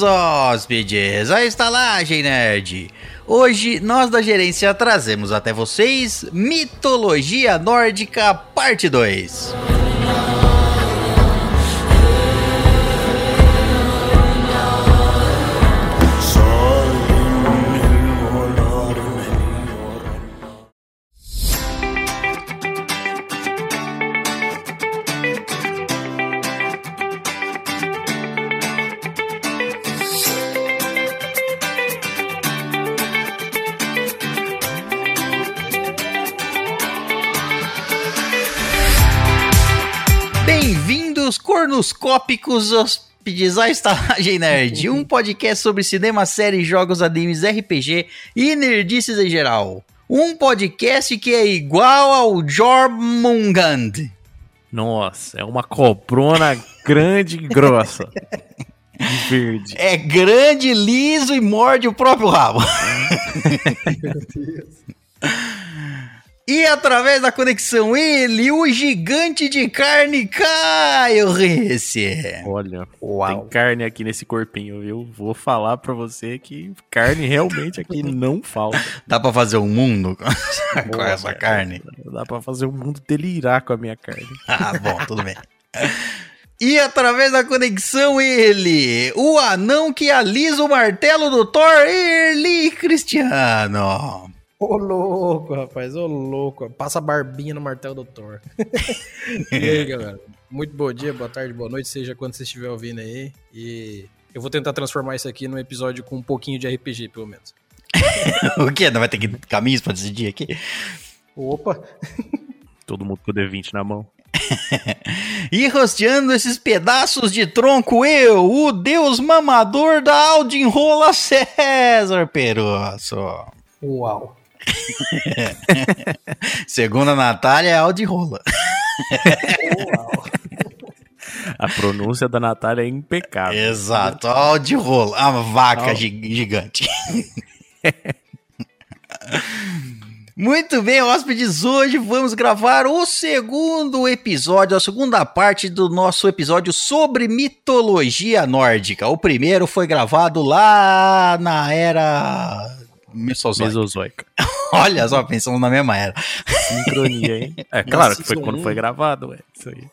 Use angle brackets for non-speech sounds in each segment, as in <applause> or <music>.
Bem-vindos, hóspedes, à Estalagem Nerd. Hoje, nós da gerência trazemos até vocês Mitologia Nórdica Parte 2. Cornoscópicos hóspedes à Estalagem Nerd, <laughs> um podcast sobre cinema, séries, jogos, animes, RPG e nerdices em geral. Um podcast que é igual ao Jormungand. Nossa, é uma cobrona grande e grossa. De verde. É grande, liso e morde o próprio rabo. <laughs> E através da conexão, ele, o gigante de carne, Caio Risse. Olha, Uau. tem carne aqui nesse corpinho, viu? Vou falar pra você que carne realmente aqui <laughs> não falta. Dá pra fazer um mundo com, Boa, essa cara. carne? Dá pra fazer o mundo delirar com a minha carne. <laughs> Ah, bom, tudo bem. E através da conexão, ele, o anão que alisa o martelo do Thor, Erli Cristiano. Ô louco, rapaz, ô louco. Passa a barbinha no martelo do Thor. <laughs> e aí, galera? Muito bom dia, boa tarde, boa noite, seja quando você estiver ouvindo aí. E eu vou tentar transformar isso aqui num episódio com um pouquinho de RPG, pelo menos. <laughs> O quê? Não vai ter que caminhos pra decidir aqui? Opa! Todo mundo com o D20 na mão. <laughs> E rosteando esses pedaços de tronco, eu, o deus mamador da Aldin Rola César Perosso. Uau! <laughs> Segundo a Natália, é Aldin Rola. A pronúncia da Natália é impecável. Exato, Aldin Rola, a vaca Al- gigante. Muito bem, hóspedes, hoje vamos gravar o segundo episódio, a segunda parte do nosso episódio sobre mitologia nórdica. O primeiro foi gravado lá na era Mesozoica. Mesozoica. <laughs> Olha só, pensamos na mesma era. Sincronia, hein? <laughs> É claro que foi Season quando foi gravado, ué. Isso aí.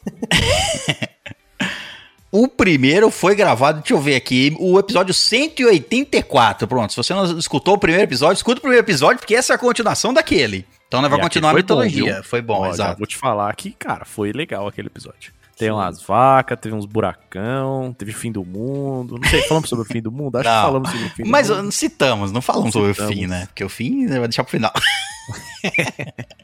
<laughs> O primeiro foi gravado, deixa eu ver aqui, o episódio 184. Pronto, se você não escutou o primeiro episódio, escuta o primeiro episódio, porque essa é a continuação daquele. Então nós vamos continuar a bom, mitologia. viu? foi bom, Ó, exato. vou te falar que, cara, foi legal aquele episódio. Tem umas vacas, teve uns buracão, teve fim do mundo. Não sei, falamos sobre o fim do mundo? Acho Não. que falamos sobre o fim Mas do mundo. uh, citamos, não falamos sobre o Citamos. fim, né? Porque o fim né, vai deixar pro final. <laughs>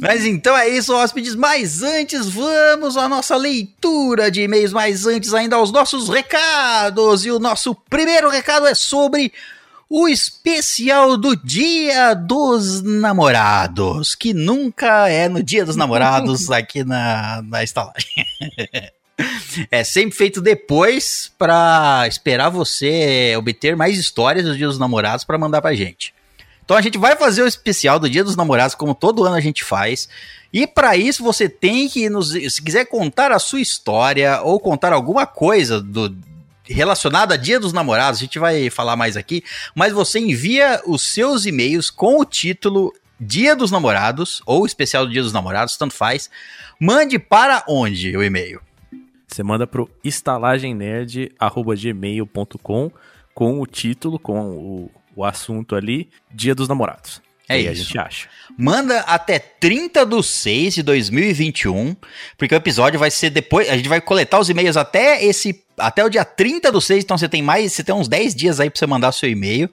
Mas então é isso, hóspedes. Mas antes, vamos à nossa leitura de e-mails. Mas antes, ainda aos nossos recados. E o nosso primeiro recado é sobre o especial do Dia dos Namorados, que nunca é no Dia dos Namorados <laughs> aqui na, na estalagem. <laughs> É sempre feito depois pra esperar você obter mais histórias dos Dias dos Namorados pra mandar pra gente. Então a gente vai fazer o especial do Dia dos Namorados, como todo ano a gente faz. E pra isso você tem que nos, se quiser contar a sua história ou contar alguma coisa do relacionada a Dia dos Namorados, a gente vai falar mais aqui, mas você envia os seus e-mails com o título Dia dos Namorados ou especial do Dia dos Namorados, tanto faz. Mande para onde o e-mail? Você manda pro estalagemnerd.gmail.com com o título, com o, o assunto ali, Dia dos Namorados. É E aí a isso. gente acha. Manda até 30 de 6 de 2021, porque o episódio vai ser depois. A gente vai coletar os e-mails até esse. Até o dia 30 do 6, então você tem mais. Você tem uns 10 dias aí pra você mandar seu e-mail.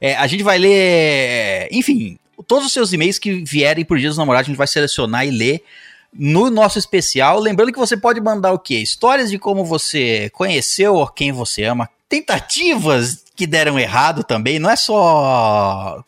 É, a gente vai ler. Enfim, todos os seus e-mails que vierem por Dia dos Namorados, a gente vai selecionar e ler no nosso especial. Lembrando que você pode mandar o quê? Histórias de como você conheceu quem você ama, tentativas que deram errado também. Não é só.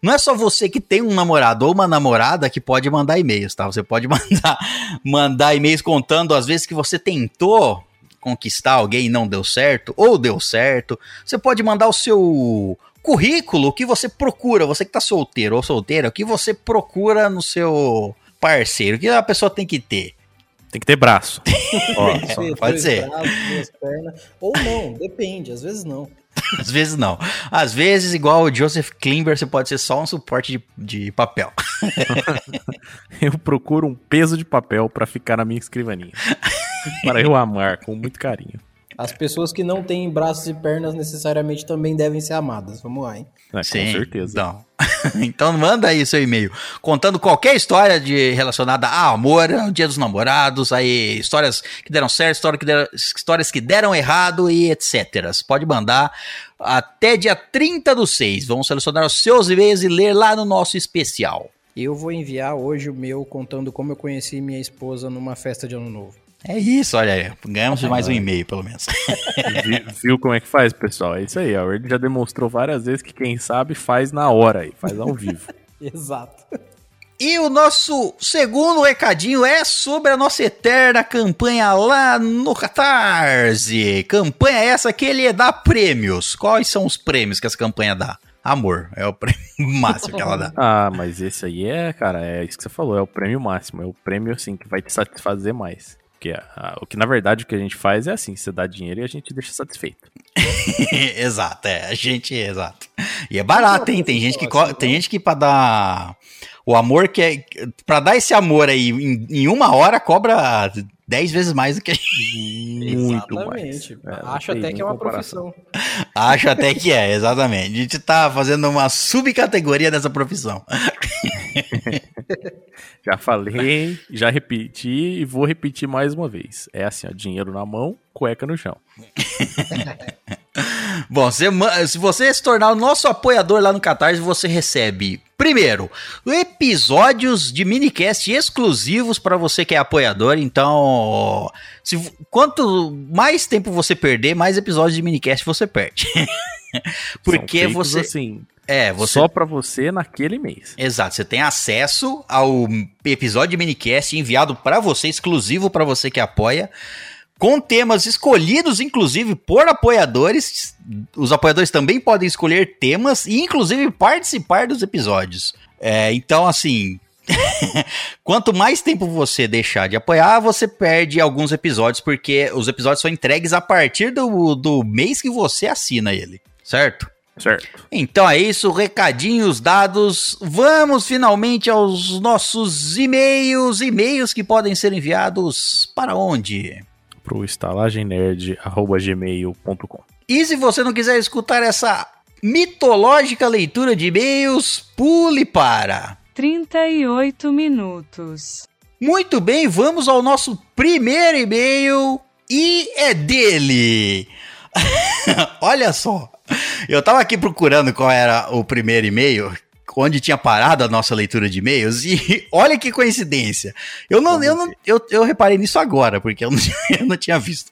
Não é só você que tem um namorado ou uma namorada que pode mandar e-mails, tá? Você pode <laughs> mandar, mandar e-mails contando as vezes que você tentou conquistar alguém e não deu certo, ou deu certo. Você pode mandar o seu currículo, o que você procura, você que tá solteiro ou solteira, o que você procura no seu parceiro, o que a pessoa tem que ter. Tem que ter braço. <laughs> Ó, pode ser. braços, duas pernas. Ou não, depende, às vezes não. <laughs> Às vezes não. Às vezes, igual o Joseph Klimber, você pode ser só um suporte de, de papel. <laughs> eu procuro um peso de papel pra ficar na minha escrivaninha. para eu amar com muito carinho. As pessoas que não têm braços e pernas necessariamente também devem ser amadas. Vamos lá, hein? É, com certeza. Então. <laughs> então manda aí seu e-mail contando qualquer história de relacionada a amor, ao dia dos namorados, aí histórias que deram certo, história que deram- histórias que deram errado e etc. Pode mandar até dia 30 do 6. Vamos selecionar os seus e-mails e ler lá no nosso especial. Eu vou enviar hoje o meu contando como eu conheci minha esposa numa festa de ano novo. É isso, olha aí. Ganhamos mais um e-mail, pelo menos. <laughs> Vi- Viu como é que faz, pessoal? É isso aí, ó. Ele já demonstrou várias vezes que quem sabe faz na hora aí, faz ao vivo. <laughs> Exato. E o nosso segundo recadinho é sobre a nossa eterna campanha lá no Catarse. Campanha essa que ele dá prêmios. Quais são os prêmios que essa campanha dá? Amor, é o <laughs> prêmio máximo que ela dá. Ah, mas esse aí é, cara, é isso que você falou, é o prêmio máximo, é o prêmio assim que vai te satisfazer mais. Porque a- o que na verdade o que a gente faz é assim, você dá dinheiro e a gente deixa satisfeito. <laughs> exato, é, a gente, exato. E é barato, hein? Tem gente que tem gente que para dar o amor que é para dar esse amor aí em, em uma hora cobra 10 vezes mais do que a gente Muito Exatamente. mais. É, Acho até que é uma comparação. profissão. acha até que é, exatamente. A gente tá fazendo uma subcategoria dessa profissão. <laughs> Já falei, já repeti e vou repetir mais uma vez. É assim, ó, dinheiro na mão, cueca no chão. <laughs> Bom, ma- se você se tornar o nosso apoiador lá no Catarse, você recebe, primeiro, episódios de minicast exclusivos para você que é apoiador. Então, se, quanto mais tempo você perder, mais episódios de minicast você perde. <laughs> Porque você. assim, É, você. só pra você naquele mês. Exato, você tem acesso ao episódio de minicast enviado para você, exclusivo para você que apoia, com temas escolhidos, inclusive, por apoiadores. Os apoiadores também podem escolher temas e, inclusive, participar dos episódios. É, então, assim. <laughs> Quanto mais tempo você deixar de apoiar, você perde alguns episódios, porque os episódios são entregues a partir do, do mês que você assina ele, certo? Certo. Então é isso, recadinhos dados. Vamos finalmente aos nossos e-mails. E-mails que podem ser enviados para onde? Pro estalagemnerd.gmail.com E se você não quiser escutar essa mitológica leitura de e-mails, pule para. 38 minutos. Muito bem, vamos ao nosso primeiro e-mail e é dele. <laughs> Olha só, eu tava aqui procurando qual era o primeiro e-mail, onde tinha parado a nossa leitura de e-mails e <laughs> olha que coincidência. Eu não, eu não, eu, eu reparei nisso agora porque eu não, <laughs> eu não tinha visto.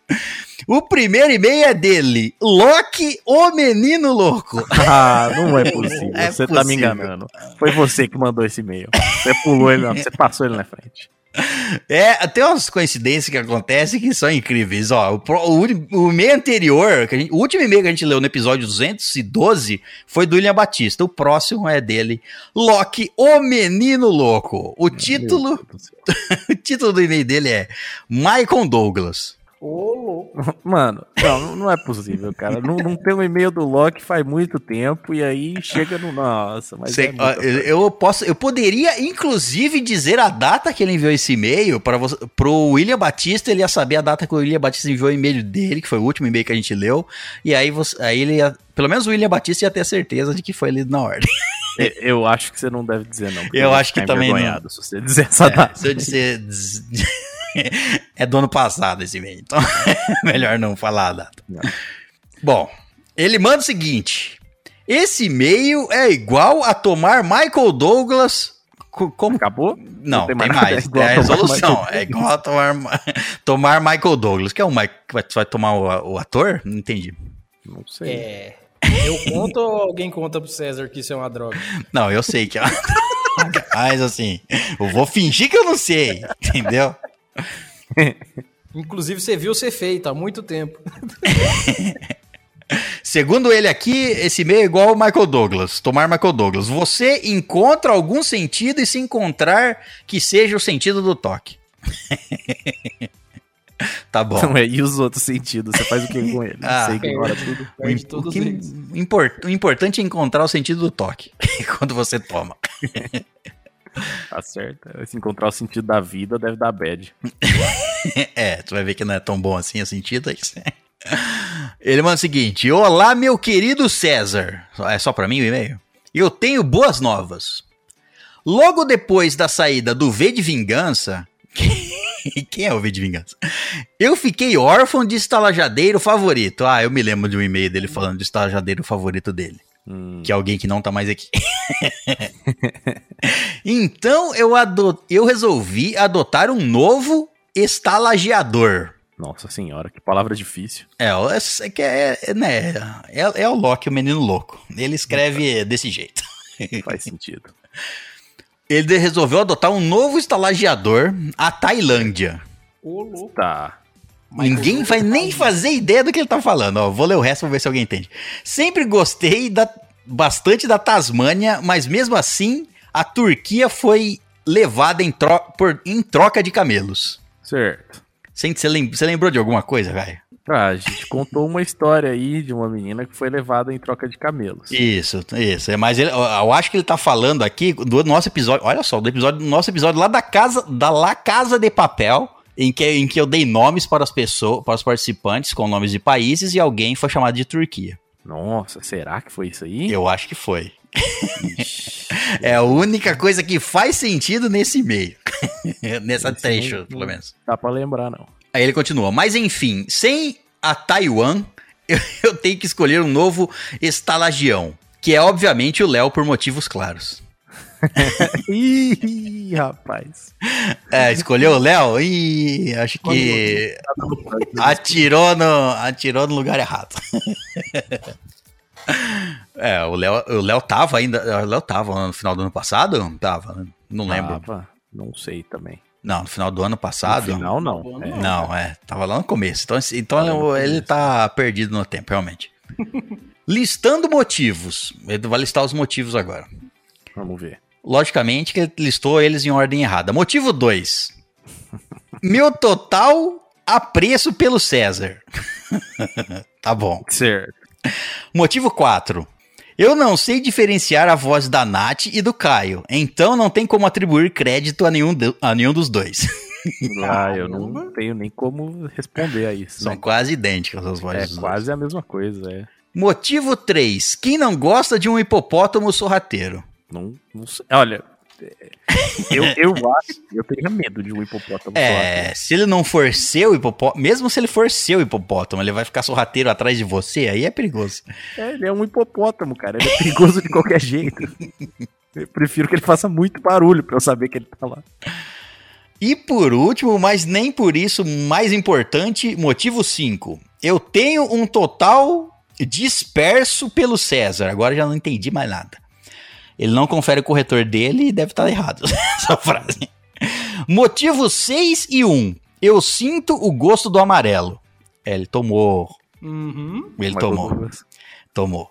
O primeiro e-mail é dele, Loki, o menino louco. Ah, não é possível. É você tá me possível. enganando. Foi você que mandou esse e-mail. Você pulou ele, na- você passou ele na frente. <laughs> É, tem umas coincidências que acontecem que são incríveis. Ó, o, o, o e-mail anterior, que gente- o último e-mail que a gente leu no episódio 212 foi do William Batista. O próximo é dele, Loki, o Menino Louco. O título, <laughs> o título do e-mail dele é Michael Douglas. Ô, louco. <laughs> Mano, não, não é possível, cara. Não, não tem um e-mail do Loki faz muito tempo e aí chega no. Nossa, mas. Cê- é eu, eu posso, eu poderia inclusive dizer a data que ele enviou esse e-mail para você, pro William Batista, ele ia saber a data que o William Batista enviou o e-mail dele, que foi o último e-mail que a gente leu, e aí você, aí ele ia, pelo menos o William Batista ia ter certeza de que foi lido na ordem. É, Eu acho que você não deve dizer, não. Eu acho que ficar também não. Se você dizer essa data. Se eu disser <laughs> é do ano passado esse e-mail, então <laughs> melhor não falar a data. Não. Bom, ele manda o seguinte: esse e-mail é igual a tomar Michael Douglas co- como Acabou? Não, tem, tem mais. mais é Tem a resolução. É igual a tomar, Ma- <laughs> tomar Michael Douglas. Que é o Mike que vai, vai tomar o, o ator? Não entendi. Não sei. É. Eu conto ou alguém conta pro César que isso é uma droga? Não, eu sei que é uma droga, Mas assim, eu vou fingir que eu não sei. Entendeu? <laughs> Inclusive, você viu ser feito há muito tempo. <laughs> Segundo ele aqui, esse e-mail é igual ao Michael Douglas. Tomar Michael Douglas. Você encontra algum sentido e se encontrar que seja o sentido do toque. <laughs> Tá bom. Não é, e os outros sentidos? Você faz o que com ele? Ah, Você ignora tudo. O, o que- eles. impor- o importante é encontrar o sentido do toque quando você toma. <laughs> Tá certo. Se encontrar o sentido da vida, deve dar bad. <laughs> É, tu vai ver que não é tão bom assim o sentido. é isso. Ele manda o seguinte: Olá, meu querido César. É só pra mim o e-mail? Eu tenho boas novas. Logo depois da saída do V de Vingança. <laughs> Quem é o V de Vingança? Eu fiquei órfão de estalajadeiro favorito. Ah, eu me lembro de um e-mail dele falando de estalajadeiro favorito dele. Hum, Que é alguém que não tá mais aqui. <laughs> então eu, ado- eu resolvi adotar um novo estalageador. nossa senhora, que palavra difícil. É, o- é, que é, é, né, é, é o Loki, o menino louco. Ele escreve <laughs> desse jeito. <laughs> Faz sentido. Ele resolveu adotar um novo estalageador, a Tailândia. Ô, louco. Tá. Ninguém vai nem fazer ideia do que ele tá falando. Ó, vou ler o resto pra ver se alguém entende. Sempre gostei da, bastante da Tasmânia, mas mesmo assim, a Turquia foi levada em, tro por- em troca de camelos. Certo. Você, você lem- você lembrou de alguma coisa, velho? Ah, a gente contou uma história aí de uma menina que foi levada em troca de camelos. Isso, isso. É, mas ele, eu, eu acho que ele tá falando aqui do nosso episódio. Olha só, do episódio do nosso episódio lá da casa da La Casa de Papel, em que, em que eu dei nomes para as pessoas, para os participantes com nomes de países e alguém foi chamado de Turquia. Nossa, será que foi isso aí? Eu acho que foi. Ixi, <laughs> É a única coisa que faz sentido nesse e-mail. <laughs> Nessa trecho, não- pelo menos. dá pra lembrar, não. Aí ele continua. Mas enfim, sem a Taiwan, eu, eu tenho que escolher um novo estalagião. Que é, obviamente, o Léo por motivos claros. <laughs> Ih, rapaz. É, escolheu o Léo? Ih, acho que atirou no, atirou no lugar errado. <laughs> É, o Léo, o Léo tava ainda. O Léo tava no final do ano passado? Tava, né? não lembro. Tava, não sei também. Não, no final do ano passado. No final, não. É. Não, é. Tava lá no começo. Então, então ele, ele tá perdido no tempo, realmente. <laughs> Listando motivos. Ele vai listar os motivos agora. Vamos ver. Logicamente que ele listou eles em ordem errada. Motivo 2. Meu total apreço pelo César. <laughs> tá bom. Certo. Motivo 4. Eu não sei diferenciar a voz da Nath e do Caio, então não tem como atribuir crédito a nenhum, do- a nenhum dos dois. <laughs> Ah, eu não tenho nem como responder a isso. São né? quase idênticas as vozes. É dos quase a mesma coisa, é. Motivo 3. Quem não gosta de um hipopótamo sorrateiro? Não, não sei. Olha, é, eu, eu acho que eu teria medo de um hipopótamo É, se ele não for seu hipopótamo, mesmo se ele for seu hipopótamo, ele vai ficar sorrateiro atrás de você, aí é perigoso. É, ele é um hipopótamo, cara. Ele é perigoso de qualquer jeito. Eu prefiro que ele faça muito barulho pra eu saber que ele tá lá. E por último, mas nem por isso mais importante, motivo 5. Eu tenho um total disperso pelo César. Agora já não entendi mais nada. Ele não confere o corretor dele e deve estar errado <laughs> essa frase. Motivo 6 e 1. Eu sinto o gosto do amarelo. É, ele tomou. Uhum. Ele Mas tomou. Tomou.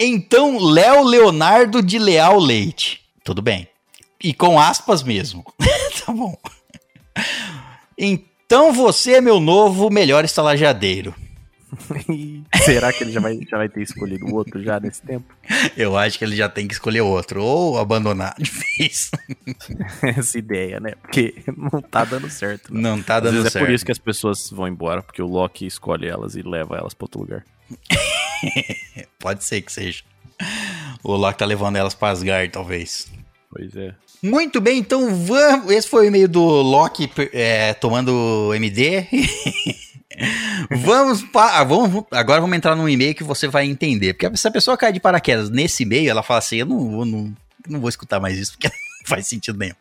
Então, Léo Leonardo de Leal Leite. Tudo bem. E com aspas mesmo. <laughs> tá bom. Então você é meu novo melhor estalajadeiro. <laughs> Será que ele já vai, já vai ter escolhido o outro já nesse tempo? Eu acho que ele já tem que escolher outro. Ou abandonar <laughs> de vez. <laughs> Essa ideia, né? Porque não tá dando certo. né? Não tá dando vezes é certo. por isso que as pessoas vão embora, porque o Loki escolhe elas e leva elas pra outro lugar. Pode ser que seja. O Loki tá levando elas pra Asgard, talvez. Pois é. Muito bem, então vamos. Esse foi o e-mail do Loki é, tomando MD. Vamos, pa- ah, vamos Agora vamos entrar num e-mail que você vai entender. Porque se a pessoa cai de paraquedas nesse e-mail, ela fala assim: eu não, vou- não, não vou escutar mais isso, porque <laughs> não faz sentido nenhum.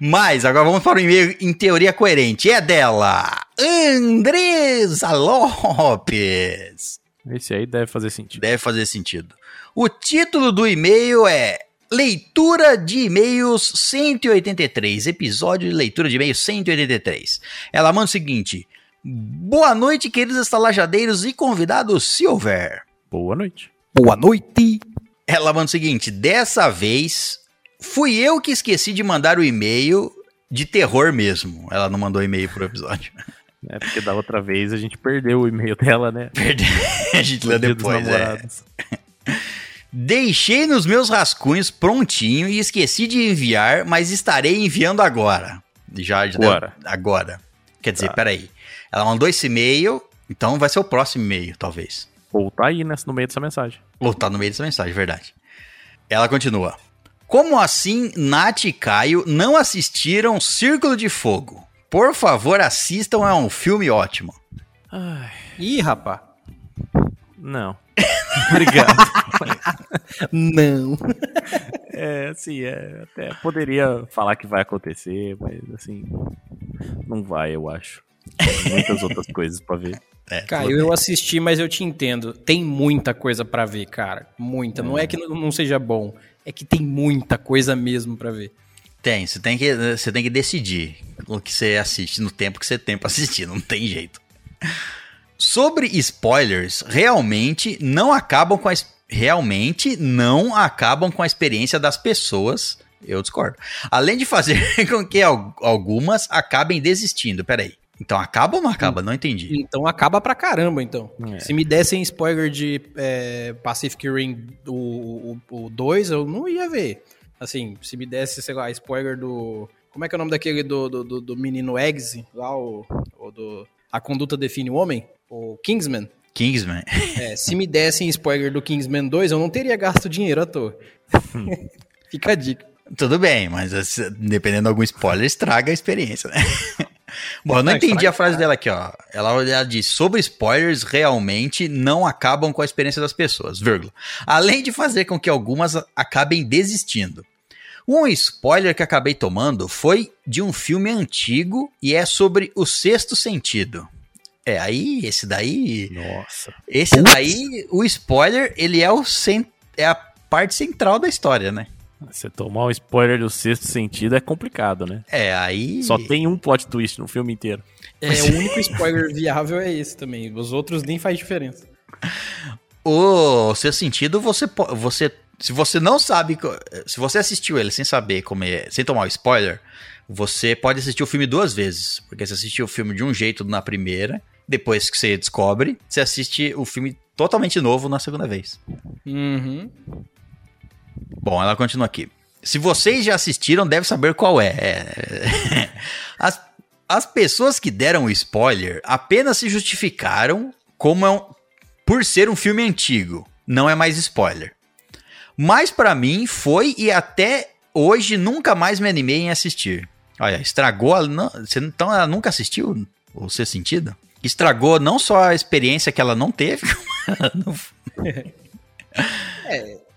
Mas agora vamos para o e-mail em teoria coerente. É dela, Andresa Lopes. Esse aí deve fazer sentido. Deve fazer sentido. O título do e-mail é Leitura de e-mails 183, episódio de leitura de e-mails 183. Ela manda o seguinte: Boa noite, queridos estalajadeiros e convidados Silver. Boa noite. Boa noite. Ela manda o seguinte: dessa vez fui eu que esqueci de mandar o e-mail de terror mesmo. Ela não mandou e-mail pro episódio. <laughs> É porque da outra vez a gente perdeu o e-mail dela, né? Perdeu. <laughs> A gente dos depois. É. <laughs> Deixei nos meus rascunhos prontinho e esqueci de enviar, mas estarei enviando agora. Já, já deu- Agora. agora. Quer dizer, Tá. peraí. Ela mandou esse e-mail, então vai ser o próximo e-mail, talvez. Ou tá aí nessa, no meio dessa mensagem. Ou tá no meio dessa mensagem, verdade. Ela continua. Como assim Nath e Caio não assistiram Círculo de Fogo? Por favor, assistam, é um filme ótimo. Ai, Ih, rapá. não. <laughs> Obrigado. Não. É, assim, é, até poderia falar que vai acontecer, mas assim, não vai, eu acho. Muitas outras coisas pra ver. <laughs> É, Caio, eu assisti, mas eu te entendo. Tem muita coisa pra ver, cara. Muita. Não é que não seja bom. É que tem muita coisa mesmo pra ver. Tem, você tem, que, você tem que decidir o que você assiste no tempo que você tem pra assistir, não tem jeito. Sobre spoilers, realmente não acabam com a realmente não acabam com a experiência das pessoas. Eu discordo. Além de fazer <laughs> com que al- algumas acabem desistindo. Peraí. Então acaba ou não acaba? Não entendi. Então acaba pra caramba, então. É. Se me dessem spoiler de é, Pacific Rim o 2, eu não ia ver. Assim, se me desse, sei lá, spoiler do. Como é que é o nome daquele do, do, do- do menino Eggsy? Lá, o, o do. A conduta define o homem? O Kingsman. Kingsman. É, se me dessem spoiler do Kingsman 2, eu não teria gasto dinheiro à toa. <laughs> Fica a dica. Tudo bem, mas assim, dependendo de algum spoiler, estraga a experiência, né? Bom, eu não entendi a frase dela aqui, ó. Ela, ela disse: sobre spoilers realmente não acabam com a experiência das pessoas, vírgula. Além de fazer com que algumas acabem desistindo. Um spoiler que acabei tomando foi de um filme antigo e é sobre o sexto sentido. É, aí, esse daí. Nossa. Esse daí, o spoiler, ele é, o cen- é a parte central da história, né? Você tomar um spoiler do sexto sentido é complicado, né? É, aí. Só tem um plot twist no filme inteiro. É, o único spoiler viável é esse também. Os outros nem faz diferença. <laughs> O seu sentido, você, você. Se você não sabe. Se você assistiu ele sem saber como é. Sem tomar o spoiler, você pode assistir o filme duas vezes. Porque você assistiu o filme de um jeito na primeira. Depois que você descobre, você assiste o filme totalmente novo na segunda vez. Uhum. Bom, ela continua aqui. Se vocês já assistiram, deve saber qual é. É. <laughs> As, as pessoas que deram o spoiler apenas se justificaram como é um- por ser um filme antigo. Não é mais spoiler. Mas pra mim foi e até hoje nunca mais me animei em assistir. Olha, estragou. a- não- você, então ela nunca assistiu o seu sentido? Estragou não só a experiência que ela não teve, <laughs> ela não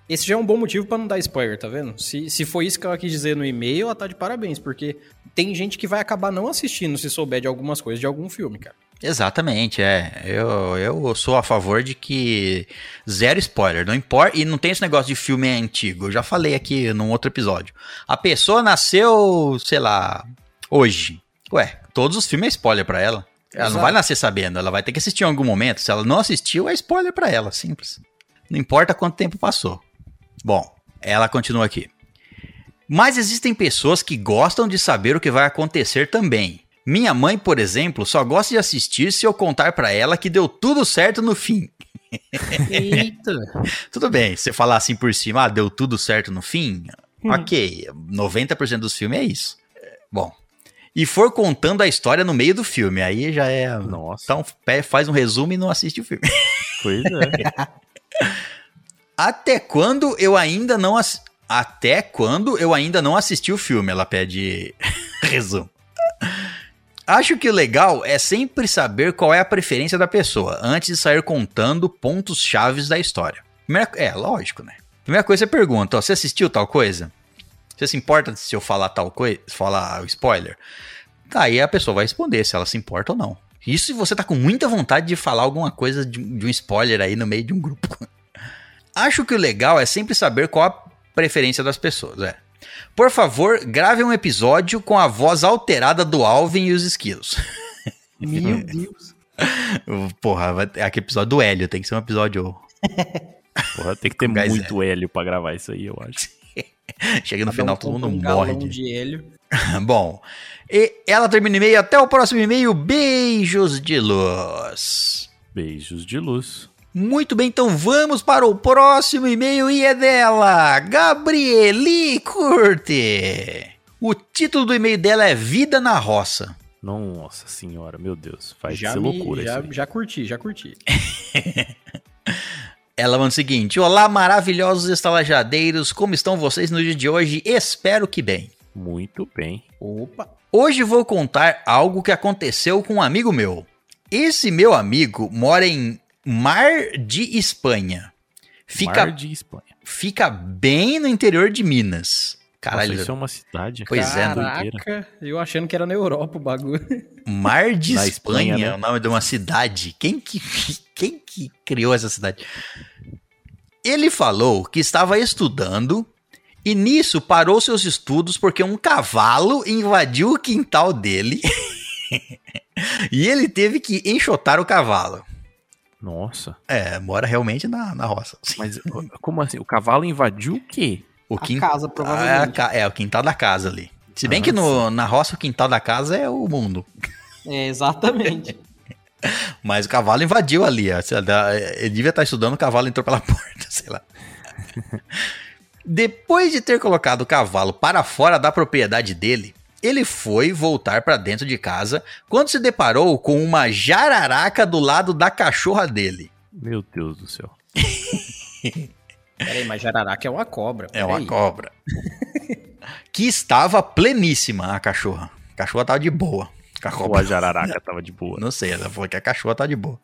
Esse já é um bom motivo pra não dar spoiler, tá vendo? Se, se foi isso que ela quis dizer no e-mail, ela tá de parabéns, porque tem gente que vai acabar não assistindo se souber de algumas coisas de algum filme, cara. Exatamente, é. Eu, eu sou a favor de que zero spoiler, não importa. E não tem esse negócio de filme antigo. Eu já falei aqui num outro episódio. A pessoa nasceu, sei lá, hoje. Ué, todos os filmes é spoiler pra ela. Ela não Exato. vai nascer sabendo, ela vai ter que assistir em algum momento. Se ela não assistiu, é spoiler pra ela, simples. Não importa quanto tempo passou. Bom, ela continua aqui. Mas existem pessoas que gostam de saber o que vai acontecer também. Minha mãe, por exemplo, só gosta de assistir se eu contar pra ela que deu tudo certo no fim. Eita! <laughs> Tudo bem, você falar assim por cima, ah, deu tudo certo no fim? Ok, 90% dos filmes é isso. Bom, e for contando a história no meio do filme, aí já é... Nossa. Então faz um resumo e não assiste o filme. Pois é. <laughs> Até quando eu ainda não ass... Até quando eu ainda não assisti o filme, ela pede <laughs> resumo. Acho que o legal é sempre saber qual é a preferência da pessoa, antes de sair contando pontos chaves da história. Primeira... É, lógico, né? Primeira coisa, você pergunta, ó, você assistiu tal coisa? Você se importa se eu falar tal coisa, falar o spoiler? Aí a pessoa vai responder se ela se importa ou não. Isso se você tá com muita vontade de falar alguma coisa de, de um spoiler aí no meio de um grupo. Acho que o legal é sempre saber qual a preferência das pessoas, é. Por favor, grave um episódio com a voz alterada do Alvin e os esquilos. <laughs> Meu Deus. <laughs> Porra, vai ter- aquele episódio do Hélio, tem que ser um episódio. <laughs> Porra, tem que ter muito hélio pra gravar isso aí, eu acho. Chega no Cada final, um todo mundo um morre. de hélio. Bom, e ela termina o e-mail. Até o próximo e-mail. Beijos de luz. Beijos de luz. Muito bem, então vamos para o próximo e-mail e é dela, Gabrieli Curte. O título do e-mail dela é Vida na Roça. Nossa senhora, meu Deus. Vai já ser me- loucura já, isso aí. já curti, já curti. <laughs> Ela manda o seguinte: Olá, maravilhosos estalajadeiros, como estão vocês no dia de hoje? Espero que bem. Muito bem. Opa. Hoje vou contar algo que aconteceu com um amigo meu. Esse meu amigo mora em Mar de Espanha. Fica, Mar de Espanha. fica bem no interior de Minas. Caralho, Nossa, isso é uma cidade. Pois é, doideira. Caraca, eu achando que era na Europa o bagulho. Mar de Na Espanha, Espanha, né? é o nome de uma cidade. Quem que, <laughs> quem que criou essa cidade? Ele falou que estava estudando e nisso parou seus estudos porque um cavalo invadiu o quintal dele <laughs> e ele teve que enxotar o cavalo. Nossa. É, mora realmente na, na roça. <laughs> Mas como assim? O cavalo invadiu o quê? O A quin- casa, Ah, provavelmente. é, a é, o quintal da casa ali. Se bem Ah, que no, na roça o quintal da casa é o mundo. É, exatamente. <laughs> <laughs> Mas o cavalo invadiu ali. ó. Ele devia estar estudando, o cavalo entrou pela porta, sei lá. Depois de ter colocado o cavalo para fora da propriedade dele, ele foi voltar para dentro de casa quando se deparou com uma jararaca do lado da cachorra dele. Meu Deus do céu. <laughs> Peraí, mas jararaca é uma cobra. É uma cobra. <laughs> que estava pleníssima a cachorra. A cachorra tava de boa. A Ou cobra a jararaca <laughs> tava de boa. Não sei, ela falou que a cachorra tá de boa.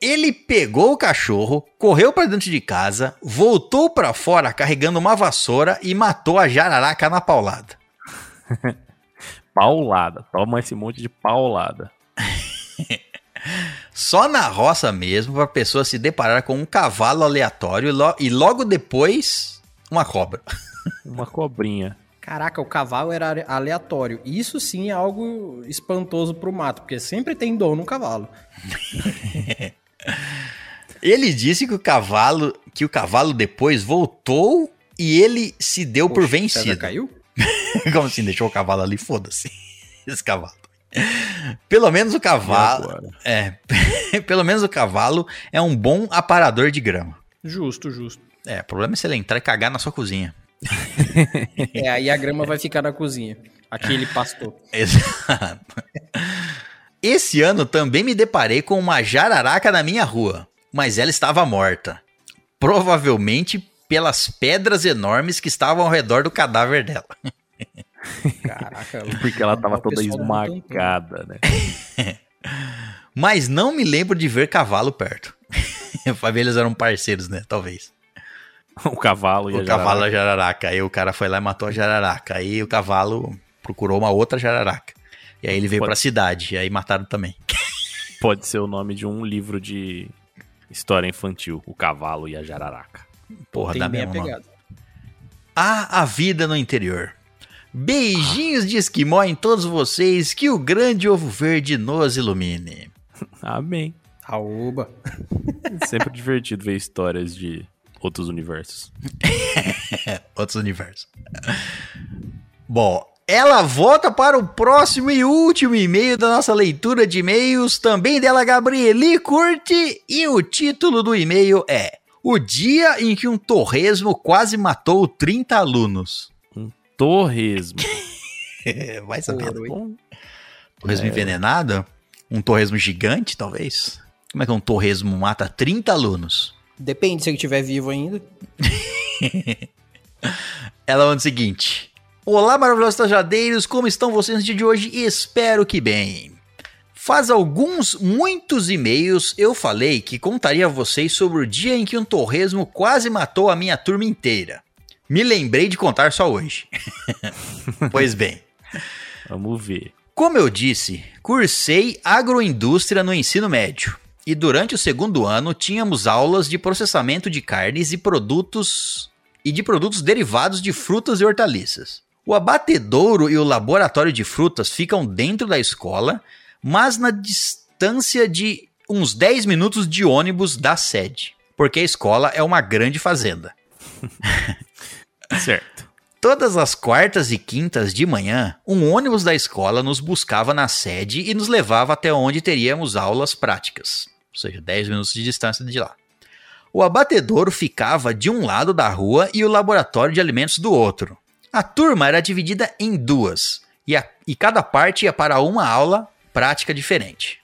Ele pegou o cachorro, correu pra dentro de casa, voltou pra fora carregando uma vassoura e matou a jararaca na paulada. <laughs> Paulada. Toma esse monte de paulada. <laughs> Só na roça mesmo pra pessoa se deparar com um cavalo aleatório e, lo- e logo depois uma cobra. <laughs> Uma cobrinha. Caraca, o cavalo era ale- aleatório. Isso sim é algo espantoso pro mato, porque sempre tem dor no cavalo. Ele disse que o cavalo, que o cavalo depois voltou e ele se deu por Poxa, César vencido. caiu? <laughs> Como assim, deixou o cavalo ali? Foda-se. <laughs> Esse cavalo. Pelo menos o cavalo. É, <laughs> pelo menos o cavalo é um bom aparador de grama. Justo, justo. É, o problema é se ele entrar e cagar na sua cozinha. É, aí a grama vai ficar na cozinha. Aqui ele pastou. Exato. Esse ano também me deparei com uma jararaca na minha rua, mas ela estava morta. Provavelmente pelas pedras enormes que estavam ao redor do cadáver dela. Caraca. <laughs> Porque ela tava O toda esmagada, né? <laughs> Mas não me lembro de ver cavalo perto. <laughs> Eles eram parceiros, né? Talvez. O cavalo e O a cavalo jararaca. a jararaca. Aí o cara foi lá e matou a jararaca. Aí o cavalo procurou uma outra jararaca. E aí ele veio Pode- pra cidade. E aí mataram também. Pode ser o nome de um livro de história infantil. O cavalo e a jararaca. Porra, Tem dá bem a mesmo. Ah, a vida no interior. Beijinhos de esquimó em todos vocês. Que o grande ovo verde nos ilumine. <laughs> Amém. Aoba. <laughs> Sempre divertido ver histórias de outros universos. <laughs> Outros universos. Bom, ela volta para o próximo e último e-mail da nossa leitura de e-mails, também dela, Gabrieli Curte, e o título do e-mail é O dia em que um torresmo quase matou 30 alunos. Torresmo. <laughs> Vai saber. Bom, Torresmo envenenado? Um torresmo gigante, talvez? Como é que um torresmo mata 30 alunos? Depende se ele estiver vivo ainda. <laughs> Ela manda o seguinte: Olá, maravilhosos tajadeiros, como estão vocês no dia de hoje? Espero que bem. Faz alguns, muitos e-mails eu falei que contaria a vocês sobre o dia em que um torresmo quase matou a minha turma inteira. Me lembrei de contar só hoje. <laughs> pois bem, vamos ver. como eu disse, cursei agroindústria no ensino médio. E durante o segundo ano tínhamos aulas de processamento de carnes e produtos e de produtos derivados de frutas e hortaliças. O abatedouro e o laboratório de frutas ficam dentro da escola, mas na distância de uns 10 minutos de ônibus da sede, porque a escola é uma grande fazenda. <laughs> Certo. Todas as quartas e quintas de manhã, um ônibus da escola nos buscava na sede e nos levava até onde teríamos aulas práticas, ou seja, 10 minutos de distância de lá. O abatedouro ficava de um lado da rua e o laboratório de alimentos do outro. A turma era dividida em duas, e, a- e cada parte ia para uma aula prática diferente.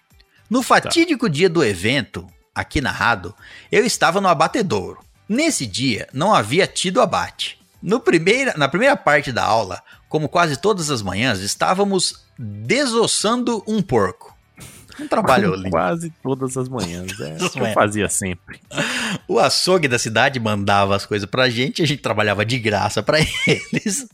No fatídico dia do evento, aqui narrado, eu estava no abatedouro. Nesse dia, não havia tido abate. No primeira, na primeira parte da aula, como quase todas as manhãs, estávamos desossando um porco. Um trabalho <laughs> lindo. Quase todas as manhãs. É Todas o as que eu fazia sempre. O açougue da cidade mandava as coisas pra gente, a gente trabalhava de graça pra <laughs> eles.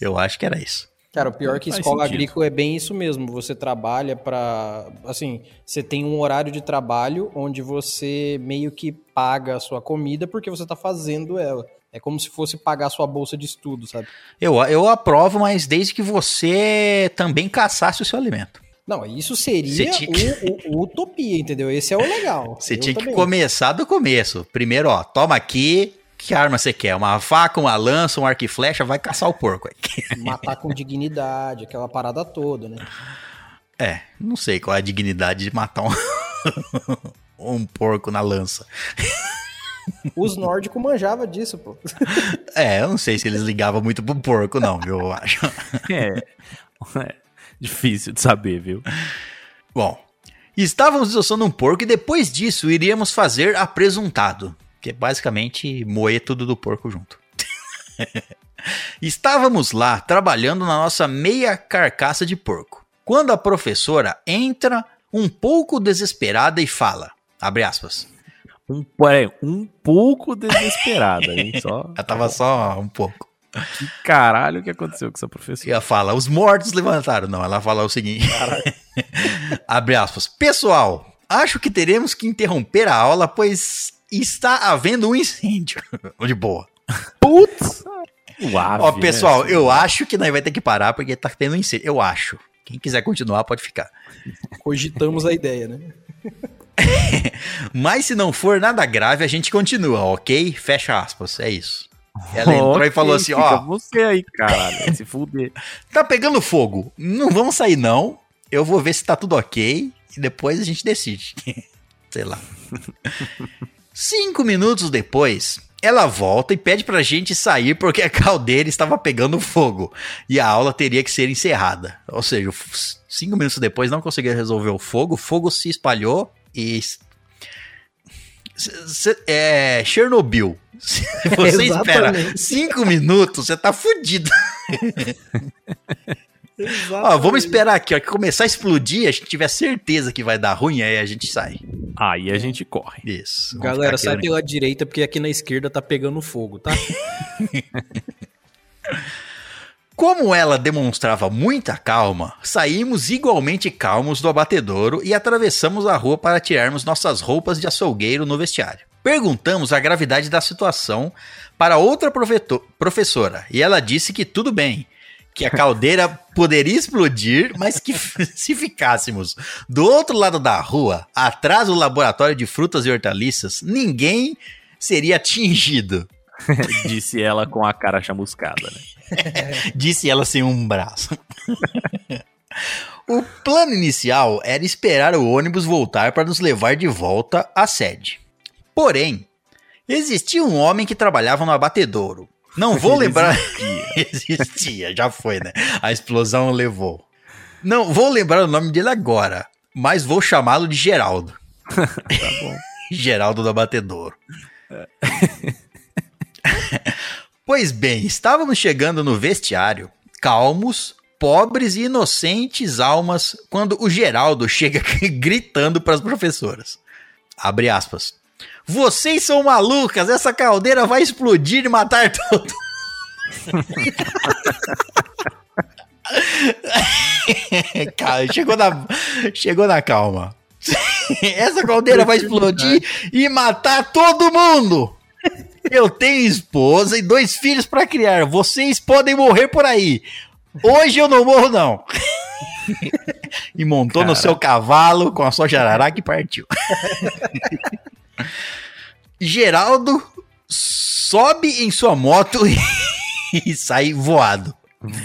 Eu acho que era isso. Cara, o pior é que escola sentido. agrícola é bem isso mesmo. Você trabalha pra. Assim, você tem um horário de trabalho onde você meio que paga a sua comida porque você tá fazendo ela. É como se fosse pagar a sua bolsa de estudo, sabe? Eu, eu aprovo, mas desde que você também caçasse o seu alimento. Não, isso seria tinha que- o, o- utopia, entendeu? Esse é o legal. Você Eu tinha que também. começar do começo. Primeiro, ó, toma aqui. Que arma você quer? Uma faca, uma lança, um arco e flecha? Vai caçar o porco aí. Matar com dignidade, aquela parada toda, né? É, não sei qual é a dignidade de matar um, <laughs> um porco na lança. Os nórdicos manjavam disso, pô. É, eu não sei se eles ligavam muito pro porco, não, viu? Eu acho. É. é difícil de saber, viu? Bom, estávamos desossando um porco e depois disso iríamos fazer apresuntado, que é basicamente moer tudo do porco junto. <laughs> Estávamos lá trabalhando na nossa meia carcaça de porco, quando a professora entra um pouco desesperada e fala, abre aspas, Um, peraí, um pouco desesperada, hein? <laughs> Só. ela tava só um pouco. Que caralho que aconteceu com essa E professora? ela fala, os mortos levantaram. Não, ela fala o seguinte. <laughs> Abre aspas. Pessoal, acho que teremos que interromper a aula, pois está havendo um incêndio. <laughs> De boa. Putz! Ó, né? pessoal, eu acho que nós vai ter que parar porque tá tendo um incêndio. Eu acho. Quem quiser continuar pode ficar. <laughs> Cogitamos a ideia, né? <laughs> Mas se não for nada grave, a gente continua, ok? Fecha aspas. É isso. Ela entrou e Ok, falou assim, ó, Você aí, caralho, se fuder. tá pegando fogo. Não vamos sair não. Eu vou ver se tá tudo ok e depois a gente decide. Sei lá. Cinco minutos depois, ela volta e pede pra gente sair porque a caldeira estava pegando fogo e a aula teria que ser encerrada. Ou seja, cinco minutos depois não conseguia resolver o fogo, o fogo se espalhou e. É. Chernobyl. <laughs> Se você <laughs> espera cinco minutos, você tá fudido. <laughs> Ó, vamos esperar aqui, ó, que começar a explodir, a gente tiver certeza que vai dar ruim, aí a gente sai. Aí a gente corre. Isso. vamos Galera, sai pela direita porque aqui na esquerda tá pegando fogo, tá? <laughs> Como ela demonstrava muita calma, saímos igualmente calmos do abatedouro e atravessamos a rua para tirarmos nossas roupas de açougueiro no vestiário. Perguntamos a gravidade da situação para outra professora e ela disse que tudo bem, que a caldeira poderia explodir, mas que <laughs> se ficássemos do outro lado da rua, atrás do laboratório de frutas e hortaliças, ninguém seria atingido. <laughs> Disse ela com a cara chamuscada, né? <laughs> Disse ela sem um braço. o plano inicial era esperar o ônibus voltar para nos levar de volta à sede. Porém, existia um homem que trabalhava no abatedouro. Não vou lembrar. <laughs> existia, já foi, né? A explosão levou. Não vou lembrar o nome dele agora, mas vou chamá-lo de Geraldo. <laughs> Tá bom. <laughs> Geraldo do Abatedouro. pois bem, estávamos chegando no vestiário, calmos, pobres e inocentes almas, quando o Geraldo chega gritando para as professoras. Abre aspas. Vocês são malucas, essa caldeira vai explodir e matar todo. <laughs> Cara, chegou na, chegou na calma. <laughs> Essa caldeira vai explodir e matar todo mundo. Eu tenho esposa e dois filhos para criar. Vocês podem morrer por aí. Hoje eu não morro, não. <laughs> e montou no Cara. seu cavalo com a sua jararaca e partiu. Geraldo sobe em sua moto e, <laughs> e sai voado.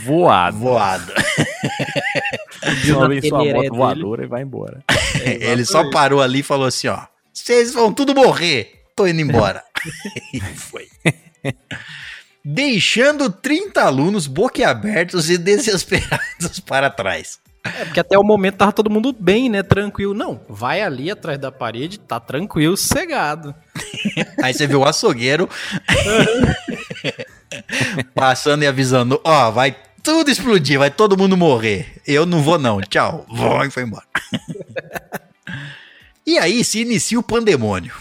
Voado. Voado. <laughs> Sobe em sua moto dele. voadora e vai embora. <laughs> Ele só parou ali e falou assim: ó, vocês vão tudo morrer. Tô indo embora. e foi. Deixando 30 alunos boquiabertos e desesperados para trás. É, porque até o momento tava todo mundo bem, né? Tranquilo. Não, vai ali atrás da parede, tá tranquilo, sossegado. <laughs> Aí você vê o açougueiro <laughs> passando e avisando: ó, vai tudo explodir, vai todo mundo morrer. Eu não vou, não. Tchau. Vou e foi embora. <laughs> e aí se inicia o pandemônio.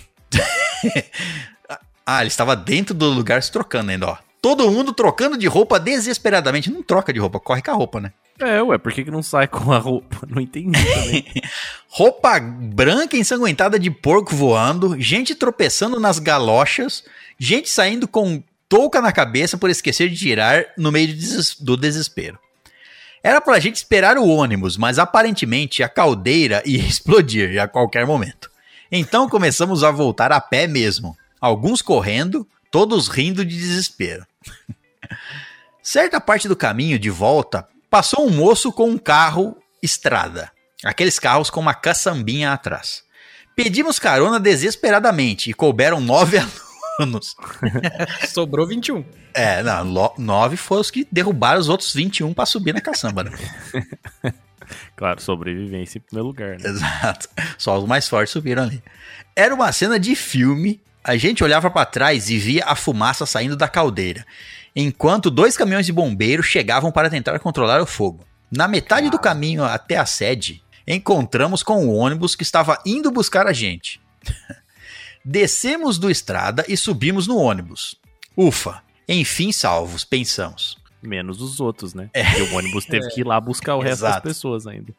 ah, ele estava dentro do lugar se trocando ainda, ó. Todo mundo trocando de roupa desesperadamente. Não troca de roupa, corre com a roupa, né? É, ué, por que, que não sai com a roupa? Não entendi também. <laughs> Roupa branca ensanguentada de porco voando, gente tropeçando nas galochas, gente saindo com touca na cabeça por esquecer de tirar no meio do deses- do desespero. Era pra gente esperar o ônibus, mas aparentemente a caldeira <laughs> ia explodir a qualquer momento. Então começamos a voltar a pé mesmo, alguns correndo, todos rindo de desespero. Certa parte do caminho de volta, passou um moço com um carro estrada. Aqueles carros com uma caçambinha atrás. Pedimos carona desesperadamente e couberam nove <laughs> alunos. Sobrou 21. É, não, nove foram os que derrubaram os outros 21 para subir na caçamba, né? Claro, sobrevivência em primeiro lugar, né? Exato. Só os mais fortes subiram ali. Era uma cena de filme. A gente olhava para trás e via a fumaça saindo da caldeira, enquanto dois caminhões de bombeiros chegavam para tentar controlar o fogo. Na metade do caminho até a sede, encontramos com o ônibus que estava indo buscar a gente. <laughs> Descemos do estrada e subimos no ônibus. Ufa, enfim salvos, pensamos. Menos os outros, né? Porque o ônibus teve <laughs> que ir lá buscar o resto das pessoas ainda.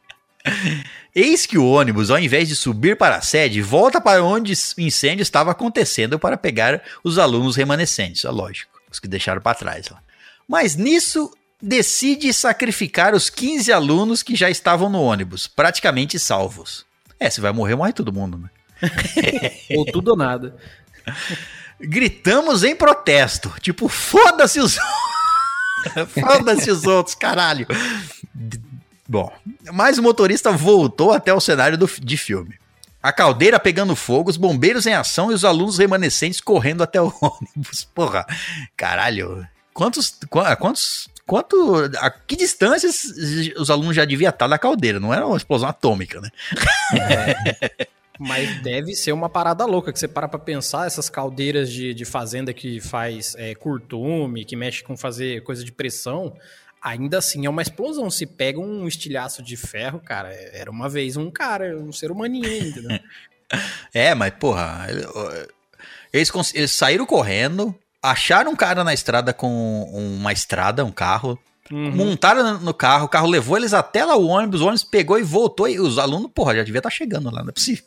Eis que o ônibus, ao invés de subir para a sede, volta para onde o incêndio estava acontecendo para pegar os alunos remanescentes, é lógico, os que deixaram para trás lá. Mas nisso decide sacrificar os 15 alunos que já estavam no ônibus, praticamente salvos. É, se vai morrer, morre todo mundo, né? <laughs> Ou tudo ou nada. Gritamos em protesto, tipo, foda-se os <laughs> Foda-se os outros, caralho. Bom, mas o motorista voltou até o cenário do- de filme. A caldeira pegando fogo, os bombeiros em ação e os alunos remanescentes correndo até o <laughs> ônibus. Porra, caralho. Quantos. qua- Quantos. Quanto. A que distâncias os alunos já deviam estar da caldeira? Não era uma explosão atômica, né? Mas deve ser uma parada louca, que você para pra pensar, essas caldeiras de, de fazenda que faz é, curtume, que mexe com fazer coisa de pressão, ainda assim é uma explosão. Se pega um estilhaço de ferro, cara, era uma vez um cara, um ser humaninho ainda, <laughs> né? É, mas, porra, ele- eles, eles saíram correndo, acharam um cara na estrada com uma estrada, um carro, Uhum. montaram no- carro, o carro levou eles até lá o ônibus, o ônibus pegou e voltou, e os alunos, porra, já devia estar chegando lá, não é possível.